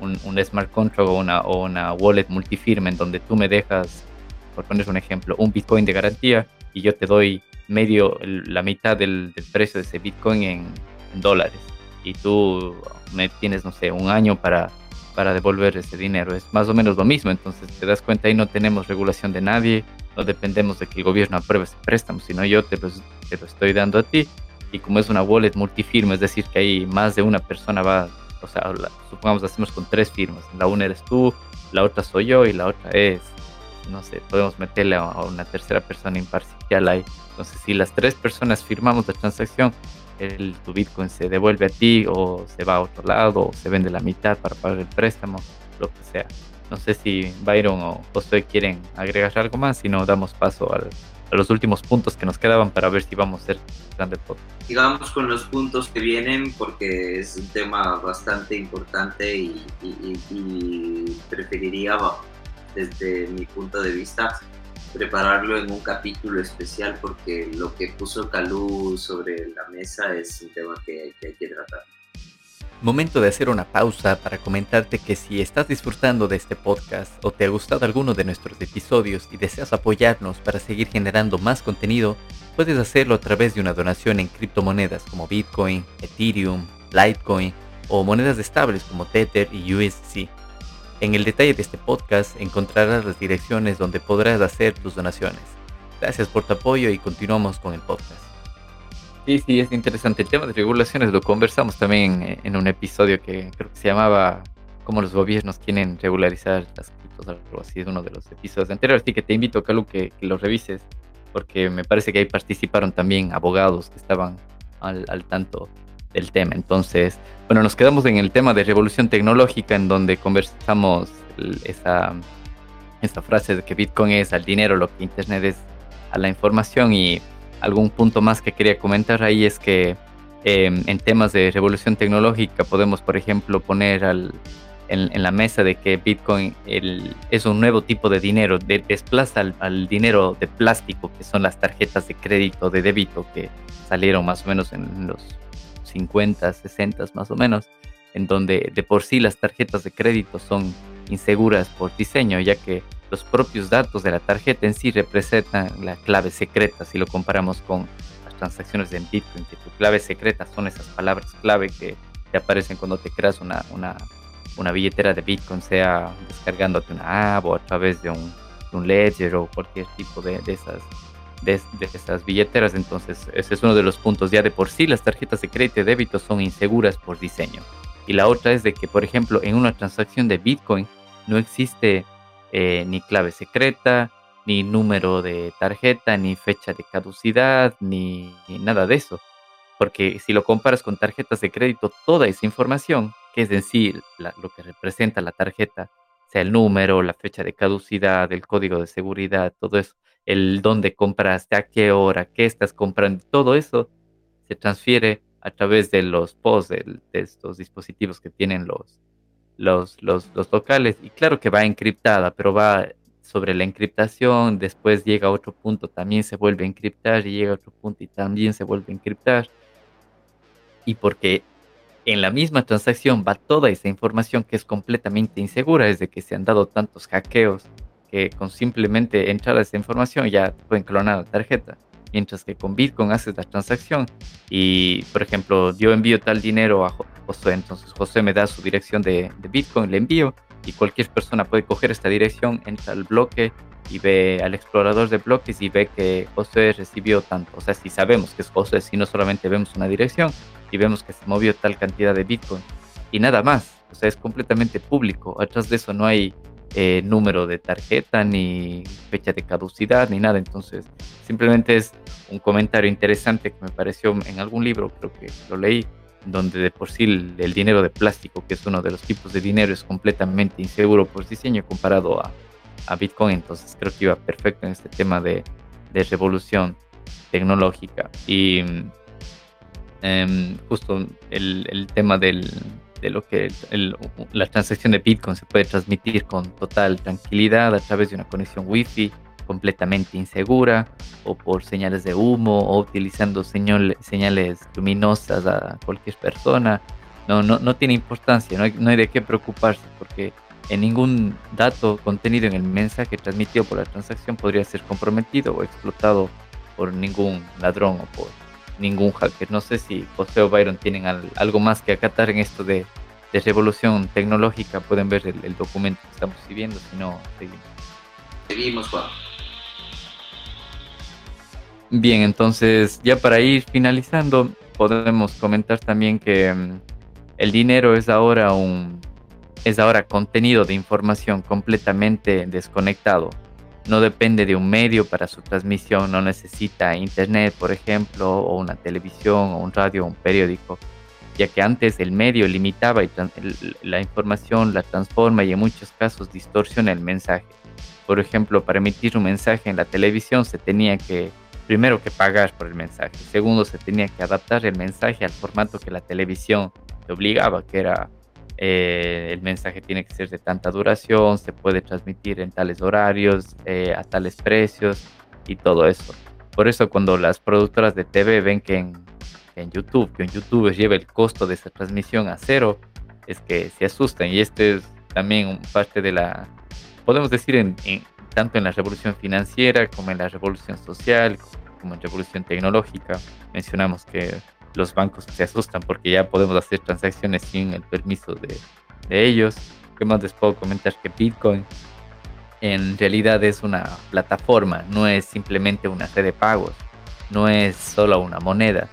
un, smart contract o una, una wallet multifirme en donde tú me dejas, por poner un ejemplo, un Bitcoin de garantía y yo te doy medio, la mitad del, precio de ese Bitcoin en, en dólares. Y tú me tienes, no sé, un año para para devolver ese dinero. Es más o menos lo mismo, entonces te das cuenta ahí no tenemos regulación de nadie, no dependemos de que el gobierno apruebe ese préstamo, sino yo te, te lo estoy dando a ti. Y como es una wallet multifirma, es decir, que ahí más de una persona va, o sea, supongamos hacemos con tres firmas. La una eres tú, la otra soy yo y la otra es, no sé, podemos meterle a, una tercera persona imparcial ahí. Entonces, si las tres personas firmamos la transacción, el, tu Bitcoin se devuelve a ti o se va a otro lado o se vende la mitad para pagar el préstamo, lo que sea. No sé si Byron o José quieren agregar algo más, si no damos paso al, a los últimos puntos que nos quedaban para ver si vamos a ser grande podcast. Sigamos con los puntos que vienen porque es un tema bastante importante y, y preferiría, desde mi punto de vista, prepararlo en un capítulo especial porque lo que puso Calú sobre la mesa es un tema que, hay que tratar. Momento de hacer una pausa para comentarte que si estás disfrutando de este podcast o te ha gustado alguno de nuestros episodios y deseas apoyarnos para seguir generando más contenido, puedes hacerlo a través de una donación en criptomonedas como Bitcoin, Ethereum, Litecoin o monedas estables como Tether y USC. En el detalle de este podcast encontrarás las direcciones donde podrás hacer tus donaciones. Gracias por tu apoyo y continuamos con el podcast. Sí, sí, es interesante. El tema de regulaciones lo conversamos también en, un episodio que creo que se llamaba Cómo los gobiernos quieren regularizar las criptos, así, es uno de los episodios anteriores. Así que te invito, Calu, que, que lo revises, porque me parece que ahí participaron también abogados que estaban al, al tanto del tema. Entonces, bueno, nos quedamos en el tema de revolución tecnológica, en donde conversamos esa, esa frase de que Bitcoin es al dinero, lo que Internet es a la información. Y algún punto más que quería comentar ahí es que em, en temas de revolución tecnológica podemos, por ejemplo, poner al, en, la mesa de que Bitcoin es un nuevo tipo de dinero, desplaza al, al, dinero de plástico, que son las tarjetas de crédito, de débito, que salieron más o menos en los 50, 60 más o menos, en donde de por sí las tarjetas de crédito son inseguras por diseño, ya que los propios datos de la tarjeta en sí representan la clave secreta si lo comparamos con las transacciones de Bitcoin, que tu clave secreta son esas palabras clave que te aparecen cuando te creas una, una, una billetera de Bitcoin, sea descargándote una app o a través de un, un ledger o cualquier tipo de, de esas de, estas billeteras. Entonces, ese es uno de los puntos. Ya de por sí, las tarjetas de crédito y débito son inseguras por diseño. Y la otra es de que, por ejemplo, en una transacción de Bitcoin no existe eh, ni clave secreta, ni número de tarjeta, ni fecha de caducidad, ni, nada de eso. Porque si lo comparas con tarjetas de crédito, toda esa información, que es en sí lo que representa la tarjeta, sea el número, la fecha de caducidad, el código de seguridad, todo eso, el dónde compraste, a qué hora, qué estás comprando, todo eso se transfiere a través de los posts de, estos dispositivos que tienen los, los, los, los, locales. Y claro que va encriptada, pero va sobre la encriptación, después llega a otro punto, también se vuelve a encriptar, y llega a otro punto y también se vuelve a encriptar. Y porque en la misma transacción va toda esa información que es completamente insegura, desde que se han dado tantos hackeos que con simplemente entrar a esa información ya pueden clonar la tarjeta. Mientras que con Bitcoin haces la transacción y, por ejemplo, yo envío tal dinero a José, entonces José me da su dirección de, Bitcoin, le envío y cualquier persona puede coger esta dirección, entra al bloque y ve al explorador de bloques y ve que José recibió tanto. O sea, si sabemos que es José, si no solamente vemos una dirección y vemos que se movió tal cantidad de Bitcoin y nada más. O sea, es completamente público. Atrás de eso no hay eh, número de tarjeta, ni fecha de caducidad, ni nada. Entonces, simplemente es un comentario interesante que me pareció en algún libro, creo que lo leí, donde de por sí el, dinero de plástico, que es uno de los tipos de dinero, es completamente inseguro por diseño comparado a, a Bitcoin. Entonces, creo que iba perfecto en este tema de, de revolución tecnológica. Y em, justo el, el tema del, de lo que la transacción de Bitcoin se puede transmitir con total tranquilidad a través de una conexión Wi-Fi completamente insegura o por señales de humo o utilizando señales luminosas a cualquier persona. No, no, no tiene importancia, no hay, no hay de qué preocuparse porque en ningún dato contenido en el mensaje transmitido por la transacción podría ser comprometido o explotado por ningún ladrón o por ningún hacker. No sé si José o Byron tienen algo más que acatar en esto de, revolución tecnológica. Pueden ver el, documento que estamos siguiendo, si no, seguimos. Seguimos, Juan. Bien, entonces ya para ir finalizando, podemos comentar también que mm, el dinero es ahora un es ahora contenido de información completamente desconectado no depende de un medio para su transmisión, no necesita internet, por ejemplo, o una televisión, o un radio, o un periódico, ya que antes el medio limitaba la información, la transforma y en muchos casos distorsiona el mensaje. por ejemplo, para emitir un mensaje en la televisión se tenía que, primero que pagar por el mensaje, segundo se tenía que adaptar el mensaje al formato que la televisión te obligaba, que era eh, el mensaje tiene que ser de tanta duración, se puede transmitir en tales horarios, eh, a tales precios y todo eso. Por eso cuando las productoras de TV ven que en, en YouTube, que un youtuber lleva el costo de esa transmisión a cero, es que se asustan y este es también parte de la podemos decir en, tanto en la revolución financiera como en la revolución social, como en revolución tecnológica. Mencionamos que los bancos se asustan porque ya podemos hacer transacciones sin el permiso de, ellos. ¿Qué más les puedo comentar? Que Bitcoin en realidad es una plataforma, no es simplemente una red de pagos, no es solo una moneda,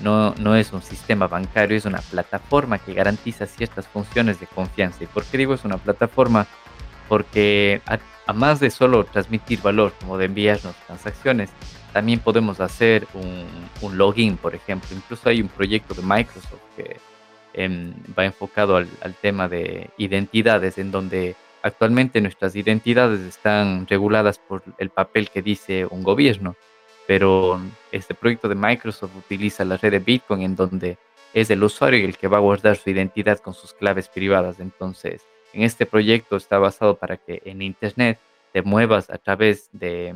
no, no es un sistema bancario, es una plataforma que garantiza ciertas funciones de confianza. ¿Y por qué digo es una plataforma? porque a, más de solo transmitir valor, como de enviarnos transacciones, también podemos hacer un, login, por ejemplo. Incluso hay un proyecto de Microsoft que em, va enfocado al, tema de identidades, en donde actualmente nuestras identidades están reguladas por el papel que dice un gobierno, pero este proyecto de Microsoft utiliza la red de Bitcoin en donde es el usuario el que va a guardar su identidad con sus claves privadas. Entonces, en este proyecto está basado para que en Internet te muevas a través de,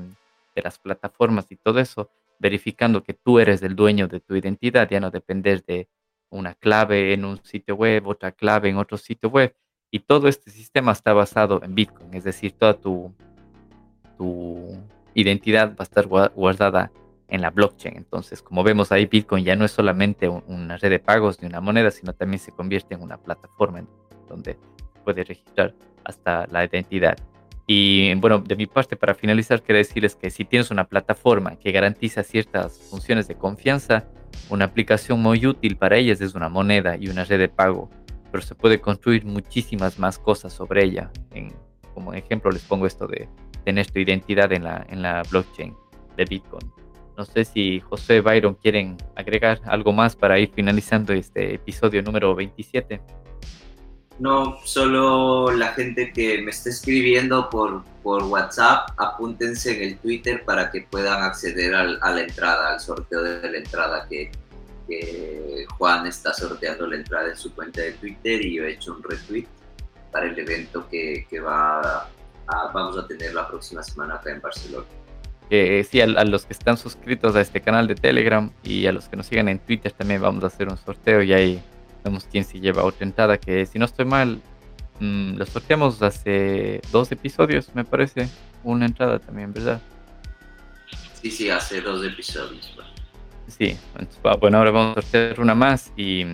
las plataformas y todo eso, verificando que tú eres el dueño de tu identidad, ya no depender de una clave en un sitio web, otra clave en otro sitio web. Y todo este sistema está basado en Bitcoin, es decir, toda tu, tu identidad va a estar guardada en la blockchain. Entonces, como vemos ahí, Bitcoin ya no es solamente una red de pagos ni una moneda, sino también se convierte en una plataforma donde puede registrar hasta la identidad. Y bueno, de mi parte, para finalizar, quiero decirles que si tienes una plataforma que garantiza ciertas funciones de confianza, una aplicación muy útil para ellas es una moneda y una red de pago, pero se puede construir muchísimas más cosas sobre ella. En, como ejemplo, les pongo esto de tener tu identidad en la, en la blockchain de Bitcoin. No sé si José Byron quieren agregar algo más para ir finalizando este episodio número 27. No, solo la gente que me esté escribiendo por, por WhatsApp, apúntense en el Twitter para que puedan acceder al, a la entrada, al sorteo de la entrada que, Juan está sorteando la entrada en su cuenta de Twitter y yo he hecho un retweet para el evento que, que va vamos a tener la próxima semana acá en Barcelona. sí, a, los que están suscritos a este canal de Telegram y a los que nos sigan en Twitter también vamos a hacer un sorteo y ahí vemos quién se lleva otra entrada, que si no estoy mal, mm, lo sorteamos hace dos episodios, me parece. Una entrada también, ¿verdad? Sí, sí, hace dos episodios. Sí, bueno, ahora vamos a sortear una más y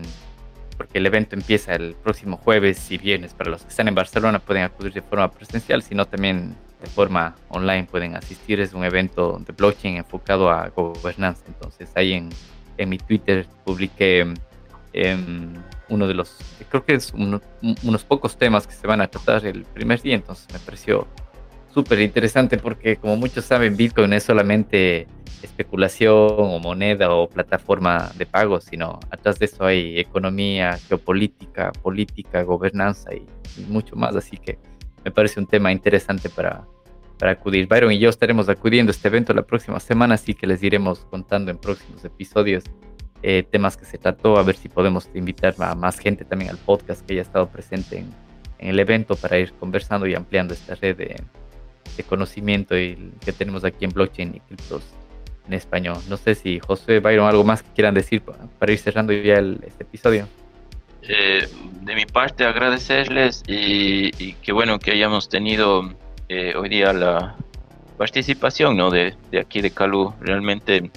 porque el evento empieza el próximo jueves y viernes. Para los que están en Barcelona pueden acudir de forma presencial, sino también de forma online pueden asistir. Es un evento de blockchain enfocado a gobernanza. Entonces ahí en, en mi Twitter publiqué Em, uno de los, creo que es unos pocos temas que se van a tratar el primer día, entonces me pareció súper interesante porque como muchos saben, Bitcoin es solamente especulación o moneda o plataforma de pago, sino atrás de eso hay economía, geopolítica, política, gobernanza y, mucho más, así que me parece un tema interesante para, para acudir. Byron y yo estaremos acudiendo a este evento la próxima semana, así que les iremos contando en próximos episodios eh, temas que se trató, a ver si podemos invitar a más gente también al podcast que haya estado presente en, el evento para ir conversando y ampliando esta red de, conocimiento y, que tenemos aquí en blockchain y criptos en español. No sé si José, Byron, algo más que quieran decir para, ir cerrando ya este episodio. Eh, de mi parte, agradecerles y, y qué bueno que hayamos tenido eh, hoy día la participación ¿no? de, de aquí de Calú. Realmente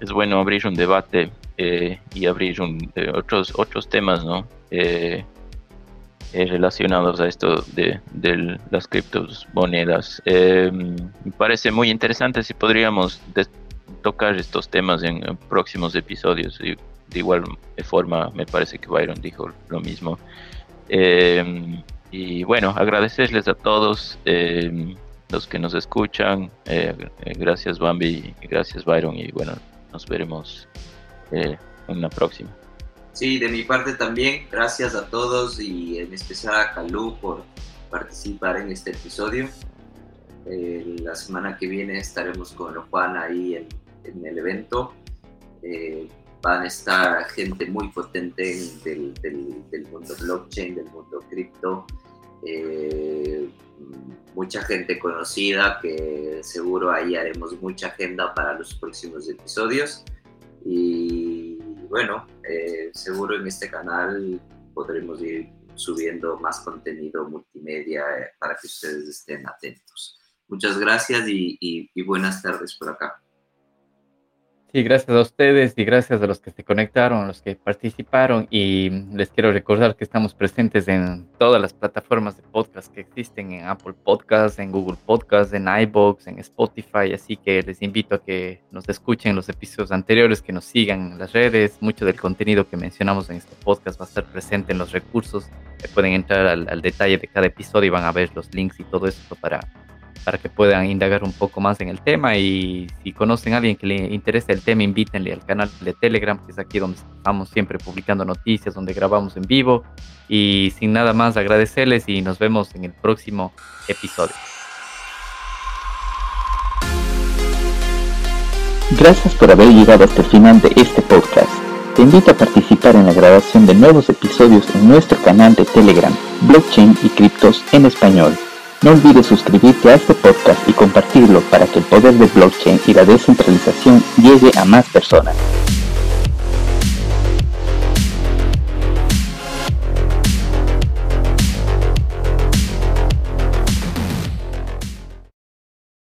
es bueno abrir un debate eh, y abrir eh, otros, otros temas ¿no? Eh, relacionados a esto de, las criptomonedas. me parece muy interesante si podríamos tocar estos temas en, próximos episodios. De igual forma, me parece que Byron dijo lo mismo. y bueno, agradecerles a todos los que nos escuchan. gracias Bambi, gracias Byron y bueno, nos veremos eh, en la próxima. Sí, de mi parte también, gracias a todos y en especial a Calú por participar en este episodio. Eh, la semana que viene estaremos con Juan ahí en, el evento. Eh, van a estar gente muy potente del, del, mundo blockchain, del mundo cripto. Mucha gente conocida que seguro ahí haremos mucha agenda para los próximos episodios. Y bueno, seguro en este canal podremos ir subiendo más contenido multimedia para que ustedes estén atentos. Muchas gracias y, buenas tardes por acá. Sí, gracias a ustedes y gracias a los que se conectaron, a los que participaron y les quiero recordar que estamos presentes en todas las plataformas de podcast que existen, en Apple Podcasts, en Google Podcasts, en iBox, en Spotify, así que les invito a que nos escuchen los episodios anteriores, que nos sigan en las redes, mucho del contenido que mencionamos en este podcast va a estar presente en los recursos, pueden entrar al, al detalle de cada episodio y van a ver los links y todo esto para para que puedan indagar un poco más en el tema y si conocen a alguien que le interese el tema, invítenle al canal de Telegram, que es aquí donde estamos siempre publicando noticias, donde grabamos en vivo. Y sin nada más, agradecerles y nos vemos en el próximo episodio. Gracias por haber llegado hasta el final de este podcast. Te invito a participar en la grabación de nuevos episodios en nuestro canal de Telegram, Blockchain y Criptos en Español. No olvides suscribirte a este podcast y compartirlo para que el poder de blockchain y la descentralización llegue a más personas.